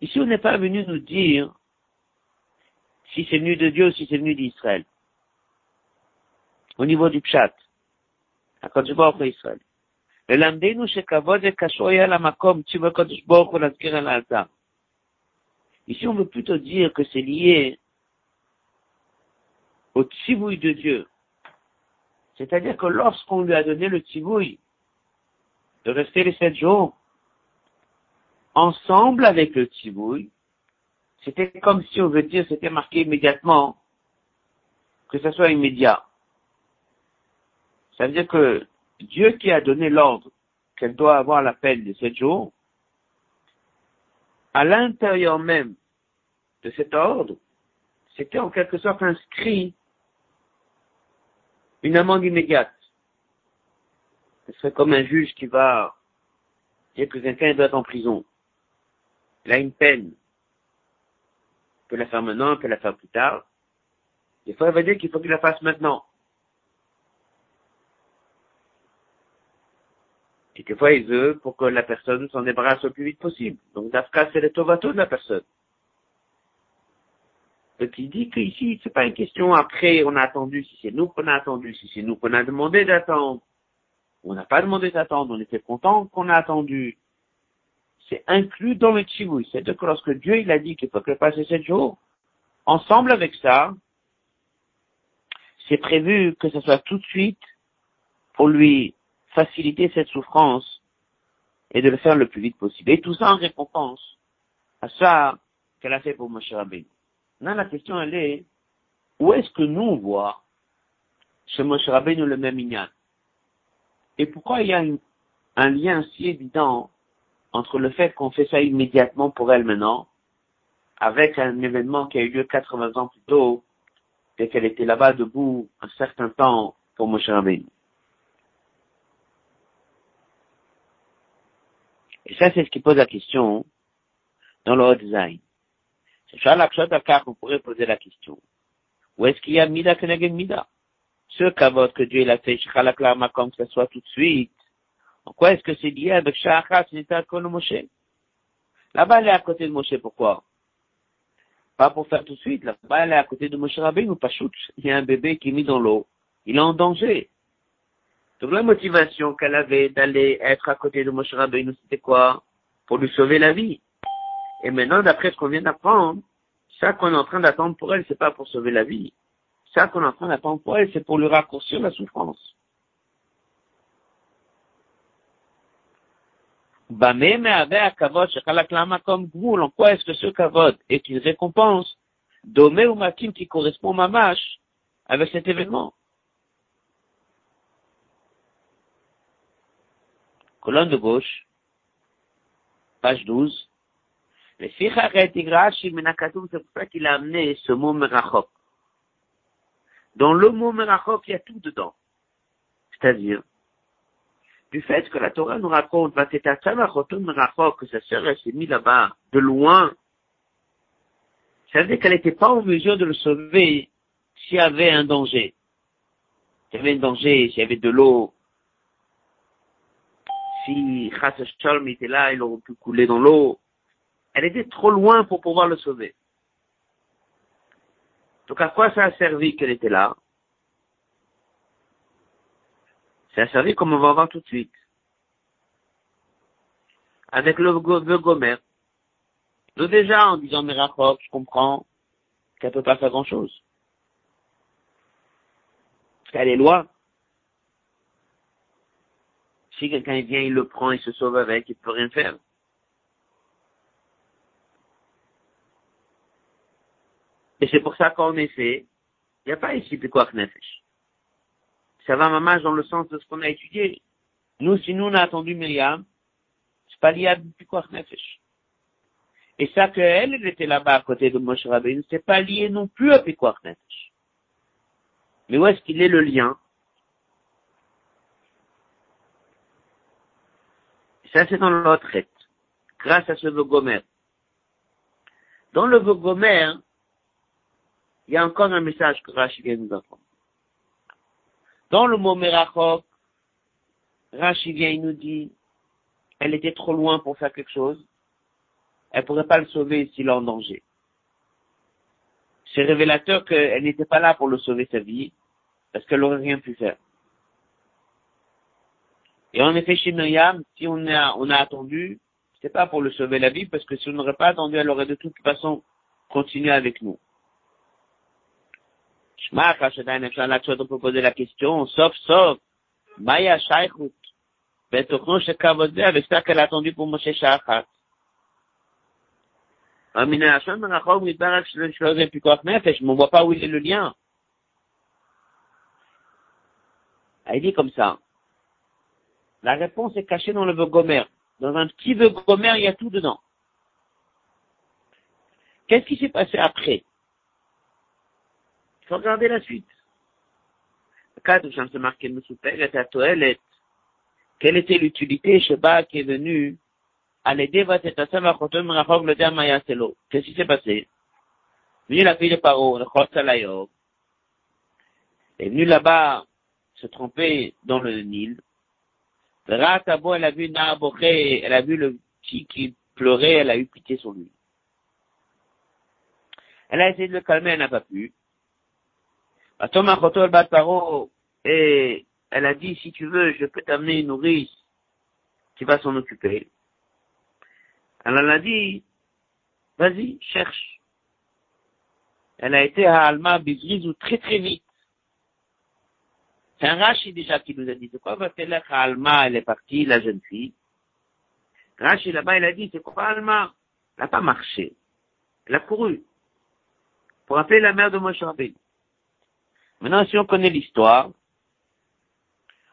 Ici, on n'est pas venu nous dire si c'est venu de Dieu ou si c'est venu d'Israël. Au niveau du pshat. Ici, on veut plutôt dire que c'est lié au tzivouille de Dieu. C'est-à-dire que lorsqu'on lui a donné le tzivouille, de rester les sept jours ensemble avec le tibouille, c'était comme si on veut dire, c'était marqué immédiatement, que ce soit immédiat. Ça veut dire que Dieu qui a donné l'ordre qu'elle doit avoir la peine de sept jours, à l'intérieur même de cet ordre, c'était en quelque sorte inscrit une amende immédiate. Ce serait comme un juge qui va dire que quelqu'un doit être en prison. Il a une peine. Il peut la faire maintenant, il peut la faire plus tard. Il va dire qu'il faut qu'il la fasse maintenant. Et des fois, il veut pour que la personne s'en débarrasse le plus vite possible. Donc, Dafka, c'est le tovato de la personne. Donc, il dit qu'ici, c'est pas une question après, on a attendu, si c'est nous qu'on a attendu, si c'est nous qu'on a demandé d'attendre. On n'a pas demandé d'attendre, on était content qu'on a attendu. C'est inclus dans le chivoui. C'est-à-dire que lorsque Dieu, il a dit qu'il faut que passer sept jours, ensemble avec ça, c'est prévu que ce soit tout de suite pour lui faciliter cette souffrance et de le faire le plus vite possible. Et tout ça en récompense à ça qu'elle a fait pour Moshe Rabbeinu. Là, la question, elle est, où est-ce que nous, on voit chez Moshe Rabbeinu le même ignan Et pourquoi il y a un lien si évident entre le fait qu'on fait ça immédiatement pour elle maintenant, avec un événement qui a eu lieu 80 ans plus tôt, et qu'elle était là-bas debout un certain temps pour Moshe Rabbeinu? Et ça, c'est ce qui pose la question dans le design. C'est ça la car on pourrait poser la question. Où est-ce qu'il y a Mida Kenegen Mida? Ce cavote que Dieu a fait, Shachalaklar comme que ce soit tout de suite. En quoi est-ce que c'est lié avec Shachat, Nita Moshe? Là-bas, elle est à côté de Moshe, pourquoi? Pas pour faire tout de suite, là-bas, elle est à côté de Moshe Rabbeinu, pas shoot. Il y a un bébé qui est mis dans l'eau. Il est en danger. Donc la motivation qu'elle avait d'aller être à côté de Moshe Rabbeinu, c'était quoi? Pour lui sauver la vie. Et maintenant, d'après ce qu'on vient d'apprendre, ça qu'on est en train d'attendre pour elle, c'est pas pour sauver la vie. Ça qu'on est en train d'attendre pour elle, c'est pour lui raccourcir la souffrance. En quoi est-ce que ce kavod est une récompense? Domé ou makim qui correspond à mâche avec cet événement? Colonne de gauche, page 12. Le c'est pour ça qu'il a amené ce mot merachok. Dans le mot merachok, il y a tout dedans. C'est-à-dire, du fait que la Torah nous raconte, que sa sœur, s'est mise là-bas, de loin, ça veut dire qu'elle n'était pas en mesure de le sauver s'il y avait un danger. S'il y avait un danger, s'il y avait de l'eau, si Chas était là, il aurait pu couler dans l'eau. Elle était trop loin pour pouvoir le sauver. Donc à quoi ça a servi qu'elle était là? Ça a servi comme on va voir tout de suite. Avec le vœu Gomer. Donc déjà, en disant Merachok, je comprends qu'elle peut pas faire grand chose. Parce qu'elle est loin. Si quelqu'un vient, il le prend, il se sauve avec, il peut rien faire. Et c'est pour ça qu'en effet, il n'y a pas ici quoi Nefesh. Ça va maman dans le sens de ce qu'on a étudié. Nous, si nous on a attendu Myriam, c'est pas lié à quoi Nefesh. Et ça qu'elle, elle était là-bas à côté de Moshe Rabbeinu, c'est pas lié non plus à Pikuach Nefesh. Mais où est-ce qu'il est le lien Ça, c'est dans l'autre grâce à ce Vogomer. Dans le Vogomer, il y a encore un message que Rashi vient nous apprendre. Dans le mot Merachok, Rashi vient, il nous dit, elle était trop loin pour faire quelque chose, elle pourrait pas le sauver s'il est en danger. C'est révélateur qu'elle n'était pas là pour le sauver sa vie, parce qu'elle n'aurait rien pu faire. Et en effet, chez Myriam, si on a, on a attendu, c'est pas pour le sauver la vie, parce que si on n'aurait pas attendu, elle aurait de toute façon continué avec nous. On peut poser Maya je ne vois pas où est le lien. Elle dit comme ça. La réponse est cachée dans le gomer. Dans un petit gomer, il y a tout dedans. Qu'est-ce qui s'est passé après? Il faut regarder la suite. Quelle était l'utilité Sheba qui est venu à l'aider Qu'est-ce qui s'est passé? Venu la fille de Paro, le est venu là-bas se tromper dans le Nil. Ratabo, elle a vu Naboché, elle a vu le petit qui pleurait, elle a eu pitié sur lui. Elle a essayé de le calmer, elle n'a pas pu. Et elle a dit, si tu veux, je peux t'amener une nourrice qui va s'en occuper. Elle a dit, vas-y, cherche. Elle a été à Alma Bizrizou très très vite. C'est un Rashi déjà qui nous a dit, c'est quoi va faire Alma, elle est partie, la jeune fille. Rashi là-bas, il a dit, c'est quoi Alma? Elle n'a pas marché. Elle a couru. Pour appeler la mère de Moshe Maintenant, si on connaît l'histoire,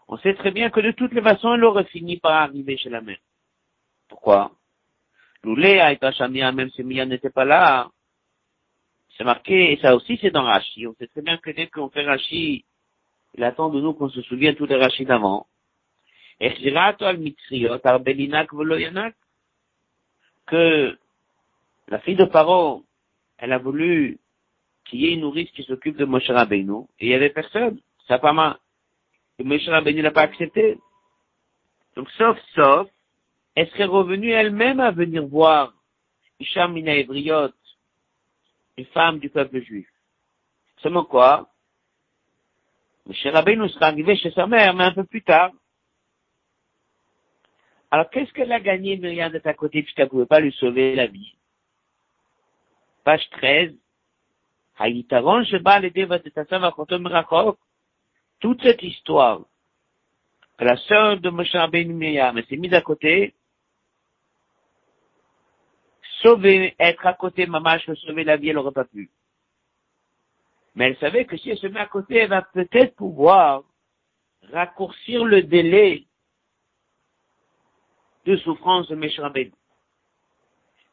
on sait très bien que de toutes les façons, elle aurait fini par arriver chez la mère. Pourquoi? Loulé a été même si Mia n'était pas là. C'est marqué, et ça aussi c'est dans Rashi. On sait très bien que dès qu'on fait Rashi, il attend de nous qu'on se souvienne tous les Rashi d'avant. Que la fille de Paro, elle a voulu qu'il y ait une nourrice qui s'occupe de Moshe Rabbeinu, et il y avait personne. Ça pas mal. Et Moshe Rabbeinu n'a pas accepté. Donc, sauf, sauf, elle serait revenue elle-même à venir voir Isham Mina une femme du peuple juif? Seulement quoi? Moshe Rabbeinu sera arrivé chez sa mère, mais un peu plus tard. Alors, qu'est-ce qu'elle a gagné, Myriam, de ta côté, puisqu'elle ne pouvait pas lui sauver la vie? Page 13 toute cette histoire, que la sœur de Moshe Rabbeinu Miriam s'est mise à côté, sauver, être à côté, mamash, sauver la vie, elle n'aurait pas pu. Mais elle savait que si elle se met à côté, elle va peut-être pouvoir raccourcir le délai de souffrance de Moshe Rabbeinu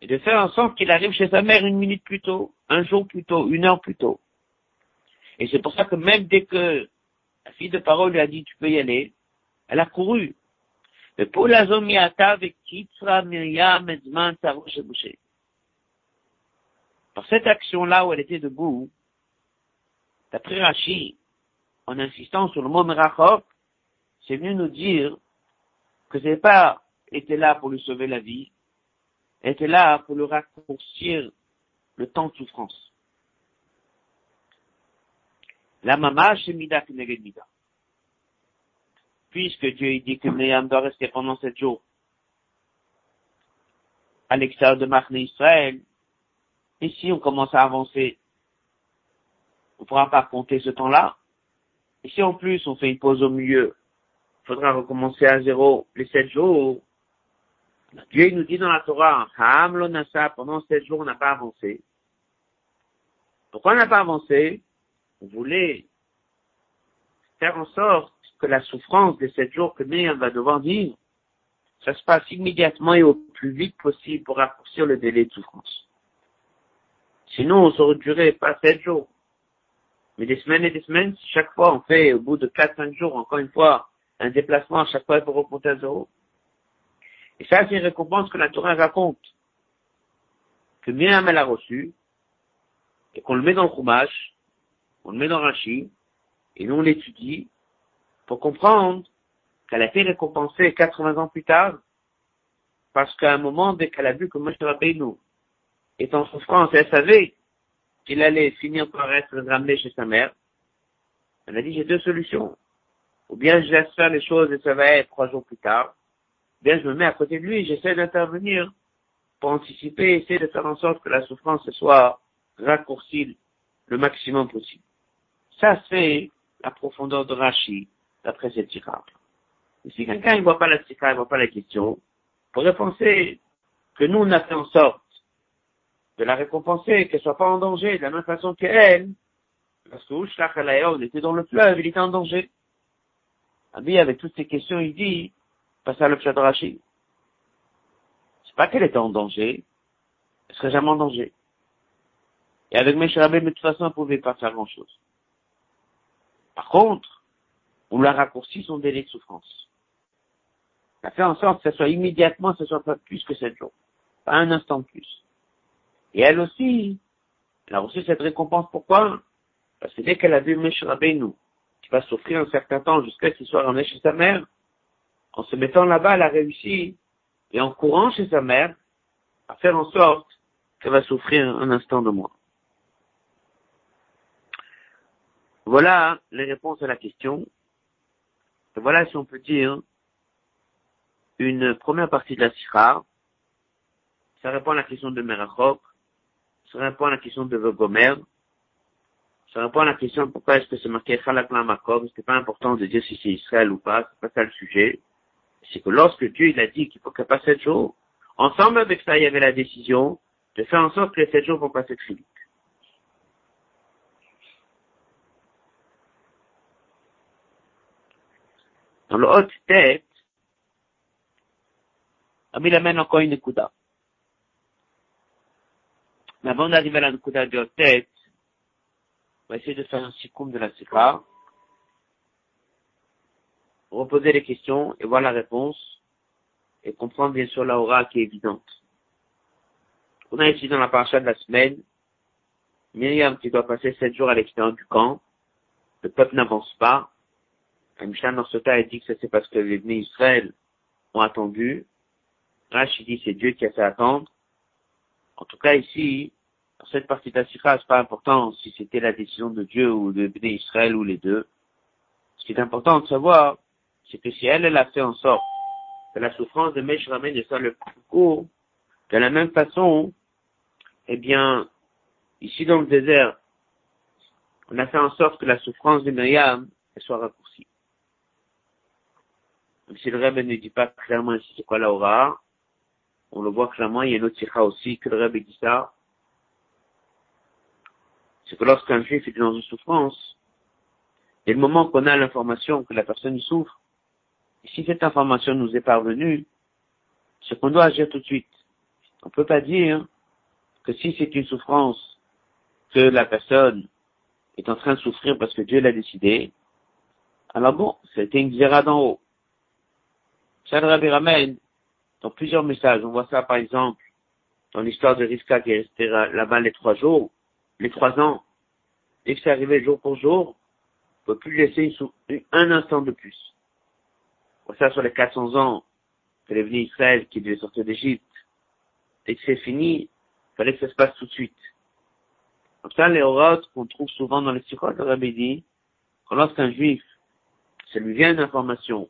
et de faire en sorte qu'il arrive chez sa mère une minute plus tôt, un jour plus tôt, une heure plus tôt. Et c'est pour ça que même dès que la fille de parole lui a dit tu peux y aller, elle a couru. Par cette action-là où elle était debout, d'après Rashi, en insistant sur le mot Merachok, c'est venu nous dire que c'est pas été là pour lui sauver la vie, était là pour le raccourcir le temps de souffrance. La mama chez Mida Mida. Puisque Dieu dit que Myriam doit rester pendant sept jours à l'extérieur de Marne Israël, et si on commence à avancer, on ne pourra pas compter ce temps-là. Et si en plus on fait une pause au milieu, il faudra recommencer à zéro les sept jours, Dieu nous dit dans la Torah, pendant sept jours, on n'a pas avancé. Pourquoi on n'a pas avancé? On voulait faire en sorte que la souffrance de sept jours que Myriam va devoir vivre, ça se passe immédiatement et au plus vite possible pour raccourcir le délai de souffrance. Sinon, on aurait duré pas sept jours. Mais des semaines et des semaines, chaque fois on fait au bout de quatre, cinq jours, encore une fois, un déplacement, chaque fois il faut remonter à zéro, et ça, c'est une récompense que la Torah raconte. Que Myriam, elle a reçu, et qu'on le met dans le Chumash, on le met dans Rashi, et nous on l'étudie, pour comprendre qu'elle a été récompensée 80 ans plus tard, parce qu'à un moment, dès qu'elle a vu que Moshe Rabbeinu est en souffrance, elle savait qu'il allait finir par être ramené chez sa mère, elle a dit, j'ai deux solutions. Ou bien je laisse faire les choses et ça va être trois jours plus tard, bien je me mets à côté de lui, j'essaie d'intervenir pour anticiper, essayer de faire en sorte que la souffrance soit raccourcie le maximum possible. Ça, c'est la profondeur de Rashi, d'après cette tirade. Et si quelqu'un ne voit pas la tirade, ne voit pas la question, pourrait penser que nous, on a fait en sorte de la récompenser, qu'elle soit pas en danger, de la même façon qu'elle, parce que il était dans le fleuve, il était en danger. Abi, avec toutes ces questions, il dit, Pas ça le pshat Rashi. C'est pas qu'elle était en danger, elle serait jamais en danger. Et avec Meshach Rabbeinu, de toute façon, elle pouvait pas faire grand chose. Par contre, on lui a raccourci son délai de souffrance. On a fait en sorte que ce soit immédiatement, ce soit pas plus que sept jours. Pas un instant de plus. Et elle aussi, elle a reçu cette récompense. Pourquoi? Parce que dès qu'elle a vu Rabbeinu, qui va souffrir un certain temps jusqu'à ce qu'il soit ramené chez sa mère, en se mettant là-bas, elle a réussi, et en courant chez sa mère, à faire en sorte qu'elle va souffrir un instant de moins. Voilà les réponses à la question. Et voilà, si on peut dire, une première partie de la Sikha. Ça répond à la question de Merachok. Ça répond à la question de Vogomer. Ça répond à la question pourquoi est-ce que c'est marqué Chalak Makom. C'était pas important de dire si c'est Israël ou pas. C'est pas ça le sujet. C'est que lorsque Dieu, il a dit qu'il faut passe sept jours, ensemble avec ça, il y avait la décision de faire en sorte que les sept jours vont passer très vite. Dans le haute tête, il amène encore une Nekuda. Mais avant d'arriver à la Nekuda de tête, on va essayer de faire un sikoum de la Sikha, reposer les questions et voir la réponse, et comprendre bien sûr la aura qui est évidente. On a ici dans la paracha de la semaine, Myriam qui doit passer sept jours à l'extérieur du camp, le peuple n'avance pas, la Mishnah dans ce cas, dit que c'est parce que les Israël ont attendu. Rach, dit c'est Dieu qui a fait attendre. En tout cas, ici, dans cette partie de la Sikha, c'est pas important si c'était la décision de Dieu ou de venir Israël ou les deux. Ce qui est important de savoir, c'est que si elle, elle a fait en sorte que la souffrance de Mesh ramène soit le plus court, de la même façon, eh bien, ici dans le désert, on a fait en sorte que la souffrance de Myriam soit raccourcie si le Rebbe ne dit pas clairement ici c'est quoi la aura, on le voit clairement, il y a une autre sikha aussi que le Rebbe dit ça. C'est que lorsqu'un juif est dans une souffrance, et le moment qu'on a l'information que la personne souffre, et si cette information nous est parvenue, c'est qu'on doit agir tout de suite. On ne peut pas dire que si c'est une souffrance que la personne est en train de souffrir parce que Dieu l'a décidé, alors bon, c'était une zéra d'en haut. Ça, le Rabbi ramène dans plusieurs messages. On voit ça, par exemple, dans l'histoire de Rivka qui est restée là-bas les trois jours, les trois ans. Dès que c'est arrivé jour pour jour, on ne peut plus laisser un instant de plus. On voit ça sur les 400 ans que est venu Israël qui devait sortir d'Égypte. Dès que c'est fini, il fallait que ça se passe tout de suite. Comme ça, les orotes qu'on trouve souvent dans les psychologues, le Rabbi dit, lorsqu'un juif, ça lui vient une information,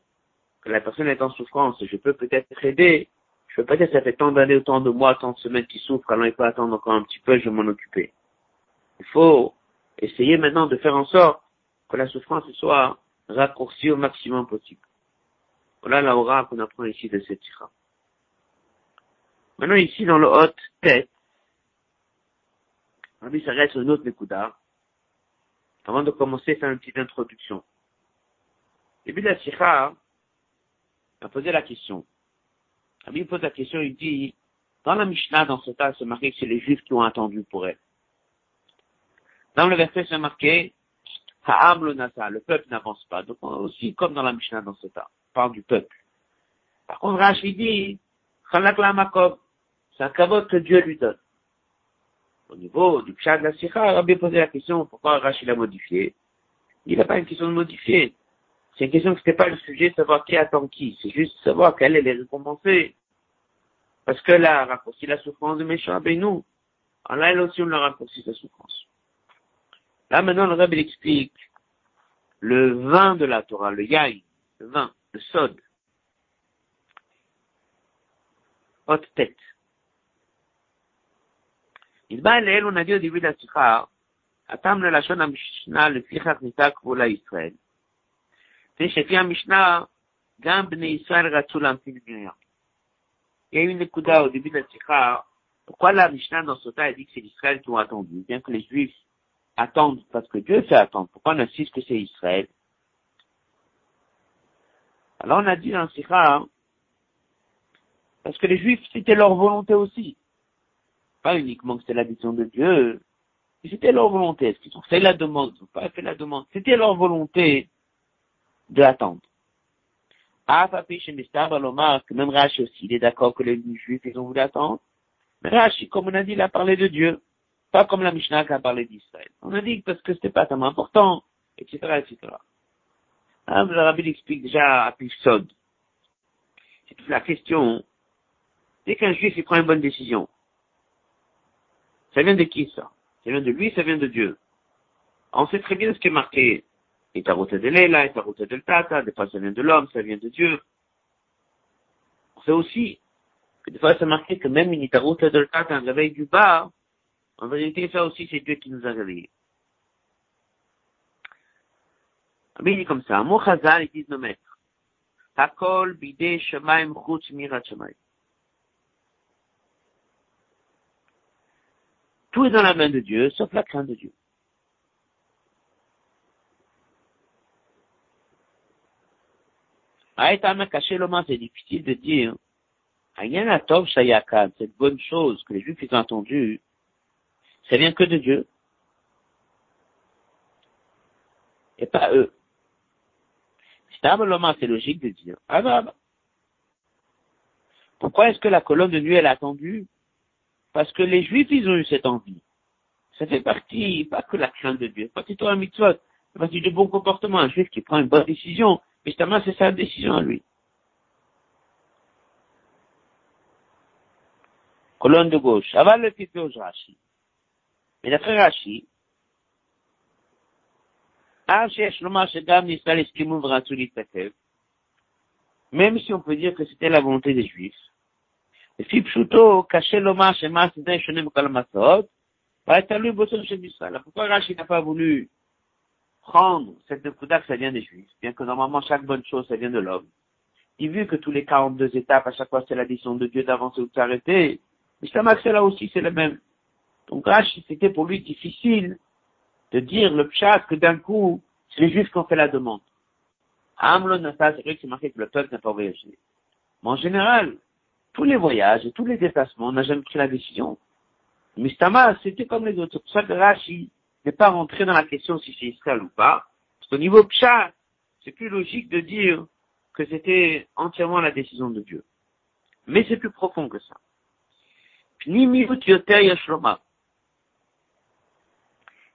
que la personne est en souffrance, je peux peut-être aider, je peux pas dire ça fait tant d'années, autant de mois, tant de semaines qu'il souffre, alors il peut attendre encore un petit peu, je vais m'en occuper. Il faut essayer maintenant de faire en sorte que la souffrance soit raccourcie au maximum possible. Voilà la aura qu'on apprend ici de cette tira. Maintenant ici dans le haute tête, Rabbi s'arrête sur une autre Nekuda, avant de commencer, faire une petite introduction. Début de la tira, a posé la question. il pose la question, il dit, dans la Mishnah, dans ce cas, c'est marqué que c'est les Juifs qui ont attendu pour elle. Dans le verset, c'est marqué, Ha'am le nasa, le peuple n'avance pas. Donc, aussi, comme dans la Mishnah, dans ce cas, on parle du peuple. Par contre, Rachid dit, Chalak la c'est un kavod que Dieu lui donne. Au niveau du pshat de la Sikha, Rabbi posé la question, pourquoi Rachid l'a modifié? Il n'a pas une question de modifier. C'est une question que c'était pas le sujet de savoir qui attend qui. C'est juste savoir quelle est les récompensée. Parce que là, raccourci la souffrance de méchant, ben nous. Alors là, aussi, on l'a raccourci sa souffrance. Là, maintenant, le Rebbe explique le vin de la Torah, le yaï, le vin, le sod. Haute tête. Il va elle, on a dit au début de la sikha, Atam le lachon amishna le fichach nitak vola Israël. C'est chez Mishnah, גם בני ישראל רצו להמתין מרים. Il y a eu une écouda au début de la Sikha. Pourquoi la Mishnah dans ce cas dit que c'est l'Israël qui ont attendu, bien que les Juifs attendent parce que Dieu fait attendre. Pourquoi on insiste que c'est Israël Alors on a dit dans Sikha Parce que les Juifs, c'était leur volonté aussi. Pas uniquement que c'était la décision de Dieu, c'était leur volonté. Est-ce qu'ils ont fait la demande ou pas fait la demande C'était leur volonté de l'attendre. Même Rashi aussi, il est d'accord que les Juifs, ils ont voulu attendre. Mais Rashi, comme on a dit, il a parlé de Dieu. Pas comme la Mishnah qui a parlé d'Israël. On a dit parce que c'était pas tellement important, etc., etc. Ah, le Rabbi explique déjà à Pifsod. C'est toute la question. Dès qu'un juif il prend une bonne décision, ça vient de qui ça? Ça vient de lui, ça vient de Dieu. On sait très bien ce qui est marqué. Et ta route de Leila, et ta route de Tata, des fois ça vient de l'homme, ça vient de Dieu. Sait aussi des fois c'est marqué que même une route de Tata, un réveil du bas, en vérité, ça aussi, c'est Dieu qui nous a réveillés. Mais il dit comme ça, mot chazal, ils disent nos maîtres. Takol bide shemaim chutz mirat shemaim. Tout est dans la main de Dieu, sauf la crainte de Dieu. C'est difficile de dire. Aïen atov shayakad, cette bonne chose que les Juifs ont entendue, ça vient que de Dieu. Et pas eux. C'est logique de dire, ah bah, bah. Pourquoi est-ce que la colonne de nuit, elle a attendu Parce que les Juifs, ils ont eu cette envie. Ça fait partie, pas que la crainte de Dieu, pas tout un mitzvot, c'est partie du bon comportement. Un Juif qui prend une bonne décision, justement, c'est sa décision à lui. Colonne de gauche. Avant le titre Rashi. Mais d'après Rashi, même si on peut dire que c'était la volonté des Juifs, pourquoi Rashi n'a pas voulu prendre cette Nekuda que ça vient des Juifs, bien que normalement chaque bonne chose, ça vient de l'homme. Il vu que tous les 42 étapes, à chaque fois c'est la décision de Dieu d'avancer ou de s'arrêter, c'est là aussi, c'est le même. Donc Rashi, c'était pour lui difficile de dire le pshat que d'un coup, c'est les juifs qui ont fait la demande. Amlon Nasa, c'est vrai que c'est marqué que le peuple n'a pas voyagé. Mais en général, tous les voyages et tous les déplacements, on n'a jamais pris la décision. Mistama, c'était comme les autres. C'est pour ça que Rashi n'est pas rentré dans la question si c'est Israël ou pas. Parce qu'au niveau pshat, c'est plus logique de dire que c'était entièrement la décision de Dieu. Mais c'est plus profond que ça. Il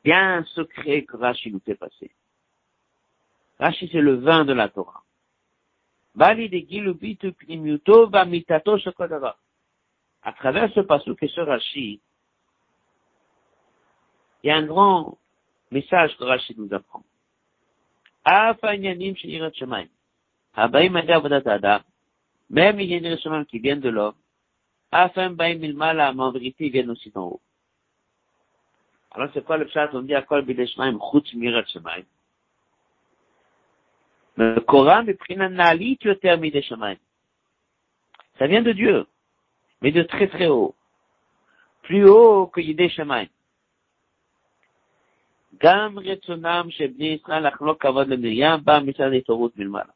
y a un secret que Rashi nous fait passer. Rashi, c'est le vin de la Torah. À travers ce passage et ce Rashi, il y a un grand message que Rashi nous apprend. Même il y a une Shemaim qui viennent de l'homme. Afin Baim Ilmala, mais en vérité, ils viennent aussi d'en haut. Alors c'est quoi le chat On dit à Kol Bideshmaim Chutz Mirat Shemaim. Le Coran est tu yoter mideshamaim. Ça vient de Dieu, mais de très très haut. Plus haut que Yidei Shemaim. גם רצונם של בני ישראל לחלוק כבוד למרים בא מצד ההתעוררות מלמעלה.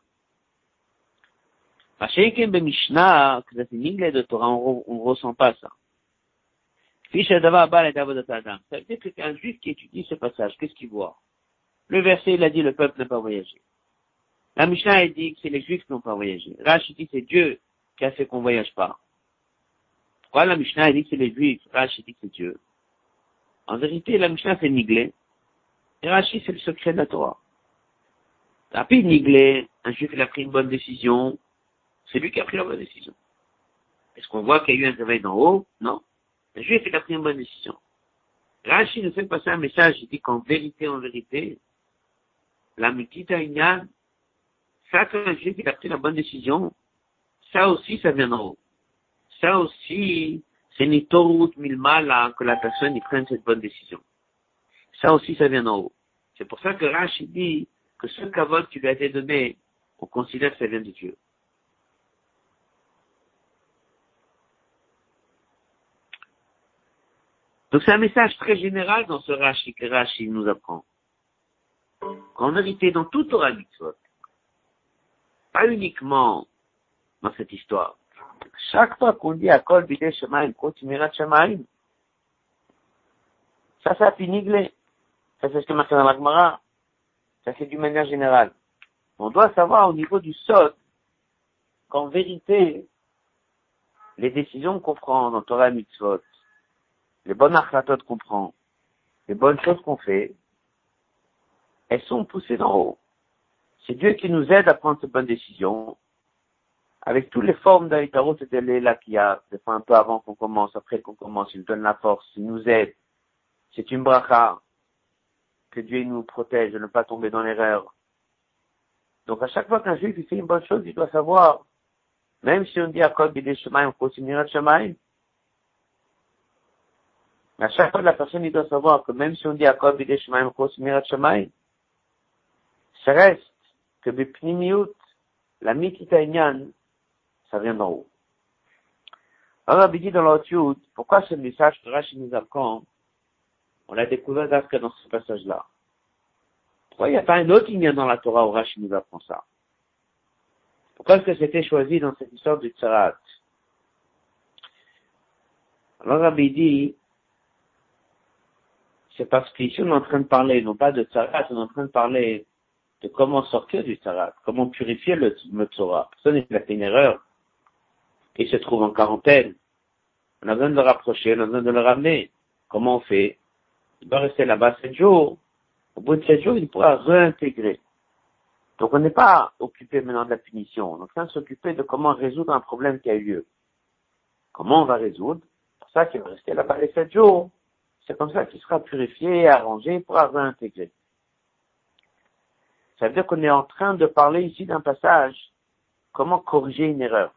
מה שאין במשנה, קצת ניגלה de Torah, on ne ressent pas ça. כפי שהדבר בא לידי עבודת האדם. Ça veut dire qu'un juif qui étudie ce passage, qu'est-ce qu'il voit Le verset, il a dit, le peuple n'a pas voyagé. La Mishnah a dit que c'est les Juifs qui n'ont pas voyagé. Rachid dit que c'est Dieu qui a fait qu'on voyage pas. Pourquoi la Mishnah a dit que c'est les Juifs Rachid dit que c'est Dieu. En vérité, la Mishnah c'est Niglé. Et Rachid c'est le secret de la Torah. Rapide Niglé, un Juif il a pris une bonne décision. C'est lui qui a pris la bonne décision. Est-ce qu'on voit qu'il y a eu un réveil d'en haut? Non. Un Juif il a pris une bonne décision. Rachid nous fait passer un message, il dit qu'en vérité, en vérité, la Mikita Inyan, ça, un juif il a pris la bonne décision, ça aussi, ça vient d'en haut. Ça aussi, c'est ni Torut Milmala que la personne y prenne cette bonne décision. Ça aussi, ça vient d'en haut. C'est pour ça que Rashi dit que ce kavod qui lui a été donné, on considère que ça vient de Dieu. Donc c'est un message très général dans ce Rashi que Rashi nous apprend. En vérité, dans toute Torah Mitzvot, pas uniquement dans cette histoire. Chaque fois qu'on dit à Kol Bidé Shemaim, Shemaim, ça, ça finit Ça, c'est ce que marqué dans la Gemara. Ça, c'est d'une manière générale. On doit savoir au niveau du Sod qu'en vérité, les décisions qu'on prend dans Torah Mitzvot, les bonnes achlatot qu'on prend, les bonnes choses qu'on fait, elles sont poussées d'en haut. C'est Dieu qui nous aide à prendre ces bonnes décisions, avec toutes les formes d'Aïtarot et de qu'il y a, des fois un peu avant qu'on commence, après qu'on commence, il nous donne la force, il nous aide. C'est une bracha. Que Dieu nous protège de ne pas tomber dans l'erreur. Donc à chaque fois qu'un juif fait une bonne chose, il doit savoir, même si on dit à Kol Bidé Shemaim, on continue à Shemaim, à chaque fois la personne, il doit savoir que même si on dit à Kol Bidé Shemaim, à Shemaim, ça reste que Bipnimiut, la Mikita ça vient d'en haut. Alors, Rabbi dit dans l'autre pourquoi ce message que Rachid nous apprend, on l'a découvert dans ce passage-là. Pourquoi il n'y a pas un autre ligne dans la Torah où Rachid nous apprend ça? Pourquoi est-ce que c'était choisi dans cette histoire du Tzarat? Alors, Rabbi dit, c'est parce qu'ici on est en train de parler, non pas de Tzarat, on est en train de parler de comment sortir du Tzarat, comment purifier le Metzora. Personne n'a fait une erreur il se trouve en quarantaine. On a besoin de le rapprocher, on a besoin de le ramener. Comment on fait? Il doit rester là-bas sept jours. Au bout de sept jours, il pourra réintégrer. Donc on n'est pas occupé maintenant de la punition. On est en train de s'occuper de comment résoudre un problème qui a eu lieu. Comment on va résoudre? C'est pour ça qu'il va rester là-bas les sept jours. C'est comme ça qu'il sera purifié, arrangé, il pourra réintégrer. Ça veut dire qu'on est en train de parler ici d'un passage, comment corriger une erreur?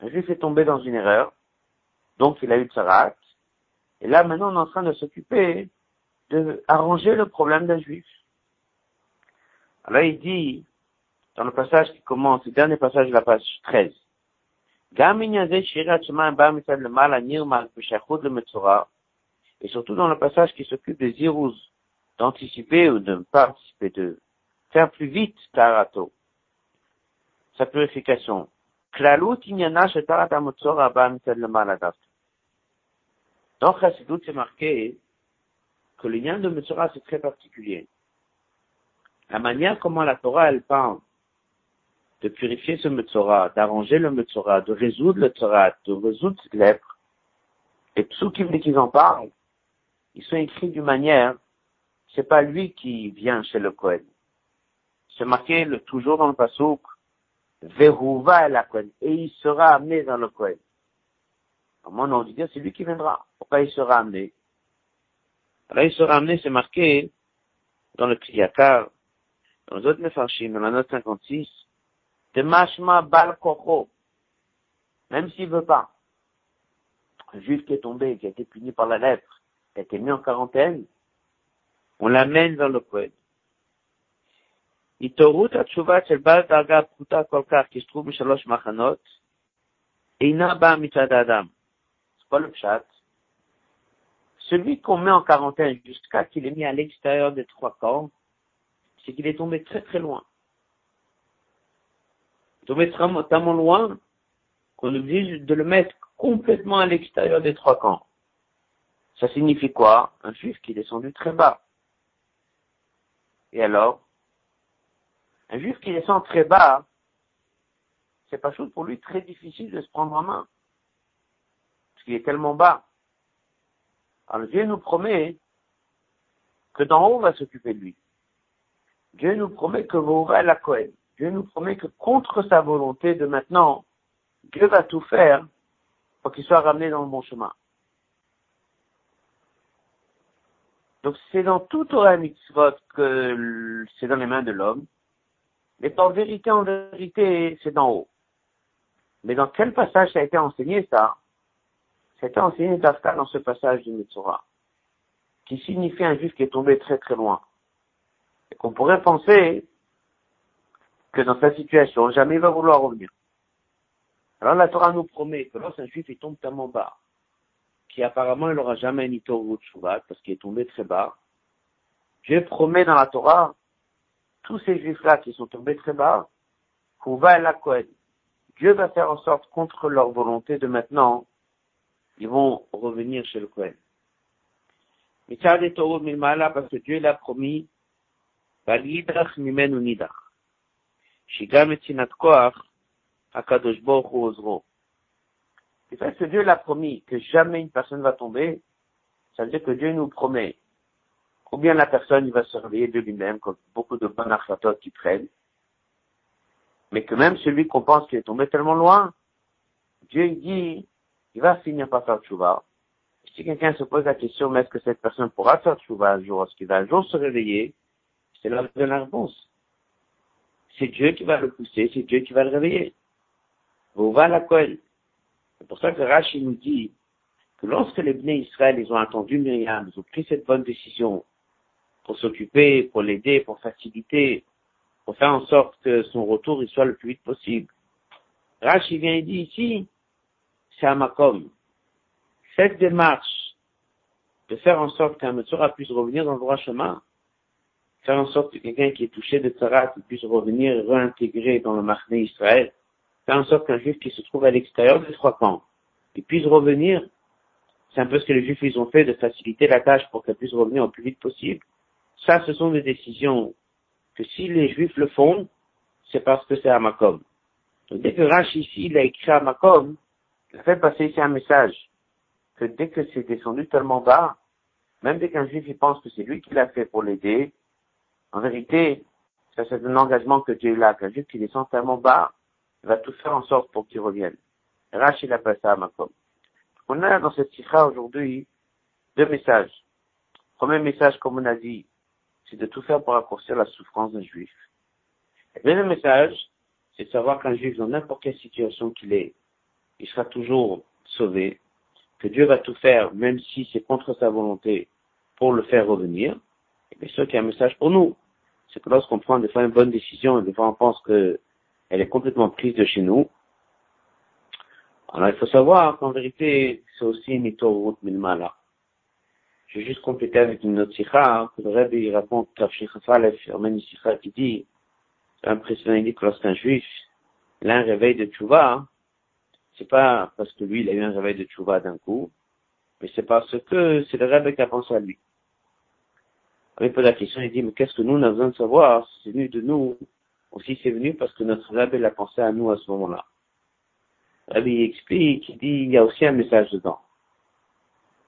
Un juif est tombé dans une erreur, donc il a eu tsarat, et là maintenant on est en train de s'occuper de arranger le problème d'un juif. Alors il dit, dans le passage qui commence, le dernier passage de la page 13, et surtout dans le passage qui s'occupe des zirous, d'anticiper ou de anticiper, de faire plus vite tarato, sa purification. Dans Chassidut, c'est marqué que le lien de Metzora, c'est très particulier. La manière comment la Torah, elle parle de purifier ce Metzora, d'arranger le Metzora, de résoudre le Torah, de résoudre cette lèpre, et ceux qui en parlent, ils sont écrits d'une manière, c'est pas lui qui vient chez le Kohen. C'est marqué toujours dans le Passouk, Verouva la Kohen. Et il sera amené dans le Kohen. Comment on dit, c'est lui qui viendra. Pourquoi il sera amené? Alors il sera amené, c'est marqué dans le Kriyakar, dans les autres Mefarshim, dans la note 56, de Mashma Bal Kocho. Même s'il veut pas. Un juif qui est tombé, qui a été puni par la lèpre, qui a été mis en quarantaine, on l'amène vers le Kohen. התעוררות התשובה של בעל דרגה פחותה כל כך, qui se trouve משלוש מחנות, אינה באה מצד האדם. Quoi le pshat? Celui qu'on met en quarantaine jusqu'à qu'il est mis à l'extérieur des trois camps, c'est qu'il est tombé très très loin. Tombé tellement loin qu'on oblige de le mettre complètement à l'extérieur des trois camps. Ça signifie quoi? Un juif qui est descendu très bas. Et alors? Un juif qui descend très bas, c'est pas chose pour lui très difficile de se prendre en main. Parce qu'il est tellement bas. Alors Dieu nous promet que d'en haut on va s'occuper de lui. Dieu nous promet que aurez la Cohen. Dieu nous promet que contre sa volonté de maintenant, Dieu va tout faire pour qu'il soit ramené dans le bon chemin. Donc c'est dans tout Torah Mitzvot que c'est dans les mains de l'homme. Mais en vérité, en vérité, c'est d'en haut. Mais dans quel passage ça a été enseigné, ça? Été enseigné dans ce passage du Mitzora, qui signifie un juif qui est tombé très très loin. Et qu'on pourrait penser que dans sa situation, jamais il va vouloir revenir. Alors la Torah nous promet que lorsqu'un juif il tombe tellement bas, qui apparemment il n'aura jamais ni Torah parce qu'il est tombé très bas, Dieu promet dans la Torah tous ces juifs-là qui sont tombés très bas, va à la. Dieu va faire en sorte, contre leur volonté de maintenant, ils vont revenir chez le Kohen. Mais ça des taureaux parce que Dieu l'a promis, Validach mimenu nidach. Shigam et sinat koach, akadosh hu ozro. Du fait que Dieu l'a promis que jamais une personne va tomber, ça veut dire que Dieu nous promet ou bien la personne va se réveiller de lui-même, comme beaucoup de bonnes achatotes qui prennent, mais que même celui qu'on pense qu'il est tombé tellement loin, Dieu dit, il va finir par faire tchouva. Si quelqu'un se pose la question, mais est-ce que cette personne pourra faire tchouva un jour, est-ce qu'il va un jour se réveiller, c'est là de la réponse. C'est Dieu qui va le pousser, c'est Dieu qui va le réveiller. Vous va la colle. C'est pour ça que Rachid nous dit que lorsque les Bnei Israël, ils ont attendu Myriam, ils ont pris cette bonne décision pour s'occuper, pour l'aider, pour faciliter, pour faire en sorte que son retour il soit le plus vite possible. Rachid vient et dit ici, c'est à Makom. Cette démarche de faire en sorte qu'un Metzora puisse revenir dans le droit chemin, faire en sorte que quelqu'un qui est touché de Tzarat puisse revenir et réintégrer dans le marché Israël, faire en sorte qu'un juif qui se trouve à l'extérieur des trois camps, puisse revenir, c'est un peu ce que les juifs ils ont fait de faciliter la tâche pour qu'elle puisse revenir au plus vite possible. Ça, ce sont des décisions que si les juifs le font, c'est parce que c'est à Makom. Donc dès que Rash ici, il a écrit à Makom, il a fait passer ici un message, que dès que c'est descendu tellement bas, même dès qu'un juif il pense que c'est lui qui l'a fait pour l'aider, en vérité, ça c'est un engagement que Dieu a, qu'un juif qui descend tellement bas, il va tout faire en sorte pour qu'il revienne. Rach, il appelle ça à Makom. On a dans cette sikha aujourd'hui deux messages. Premier message, comme on a dit, c'est de tout faire pour raccourcir la souffrance d'un juif. Le deuxième message, c'est de savoir qu'un juif, dans n'importe quelle situation qu'il est, il sera toujours sauvé, que Dieu va tout faire, même si c'est contre sa volonté, pour le faire revenir. Et bien sûr qu'il y a un message pour nous. C'est que lorsqu'on prend des fois une bonne décision et des fois on pense qu'elle est complètement prise de chez nous, alors il faut savoir qu'en vérité, c'est aussi une route milmala. Je vais juste compléter avec une autre sikha, que le Rebbe, il raconte qui dit, c'est impressionnant, il dit que lorsqu'un juif, il a un réveil de tchouva, c'est pas parce que lui, il a eu un réveil de tchouva d'un coup, mais c'est parce que c'est le Rebbe qui a pensé à lui. Il pose la question, il dit, mais qu'est-ce que nous, on a besoin de savoir? C'est venu de nous. Aussi, c'est venu parce que notre Rebbe l'a pensé à nous à ce moment-là. Rabbi explique, il dit, il y a aussi un message dedans.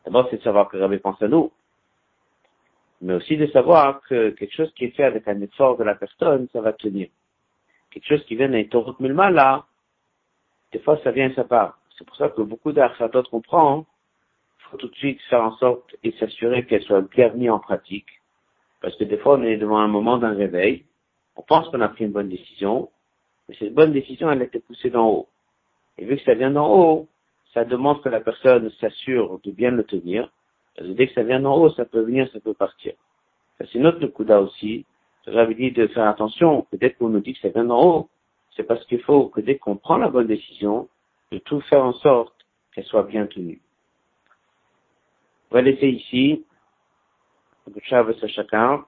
D'abord, c'est de savoir que Rabbi pense à nous, mais aussi de savoir que quelque chose qui est fait avec un effort de la personne, ça va tenir. Quelque chose qui vient d'un Torot Mulma, là, des fois, ça vient à sa part. C'est pour ça que beaucoup d'Archatot comprend, il faut tout de suite faire en sorte et s'assurer qu'elle soit bien mise en pratique. Parce que des fois, on est devant un moment d'un réveil, on pense qu'on a pris une bonne décision, mais cette bonne décision, elle a été poussée d'en haut. Et vu que ça vient d'en haut, ça demande que la personne s'assure de bien le tenir. Parce que dès que ça vient d'en haut, ça peut venir, ça peut partir. Ça, c'est notre kuda aussi. J'avais dit de faire attention, dès qu'on nous dit que ça vient d'en haut, c'est parce qu'il faut que dès qu'on prend la bonne décision, de tout faire en sorte qu'elle soit bien tenue. On va laisser ici. Chacun.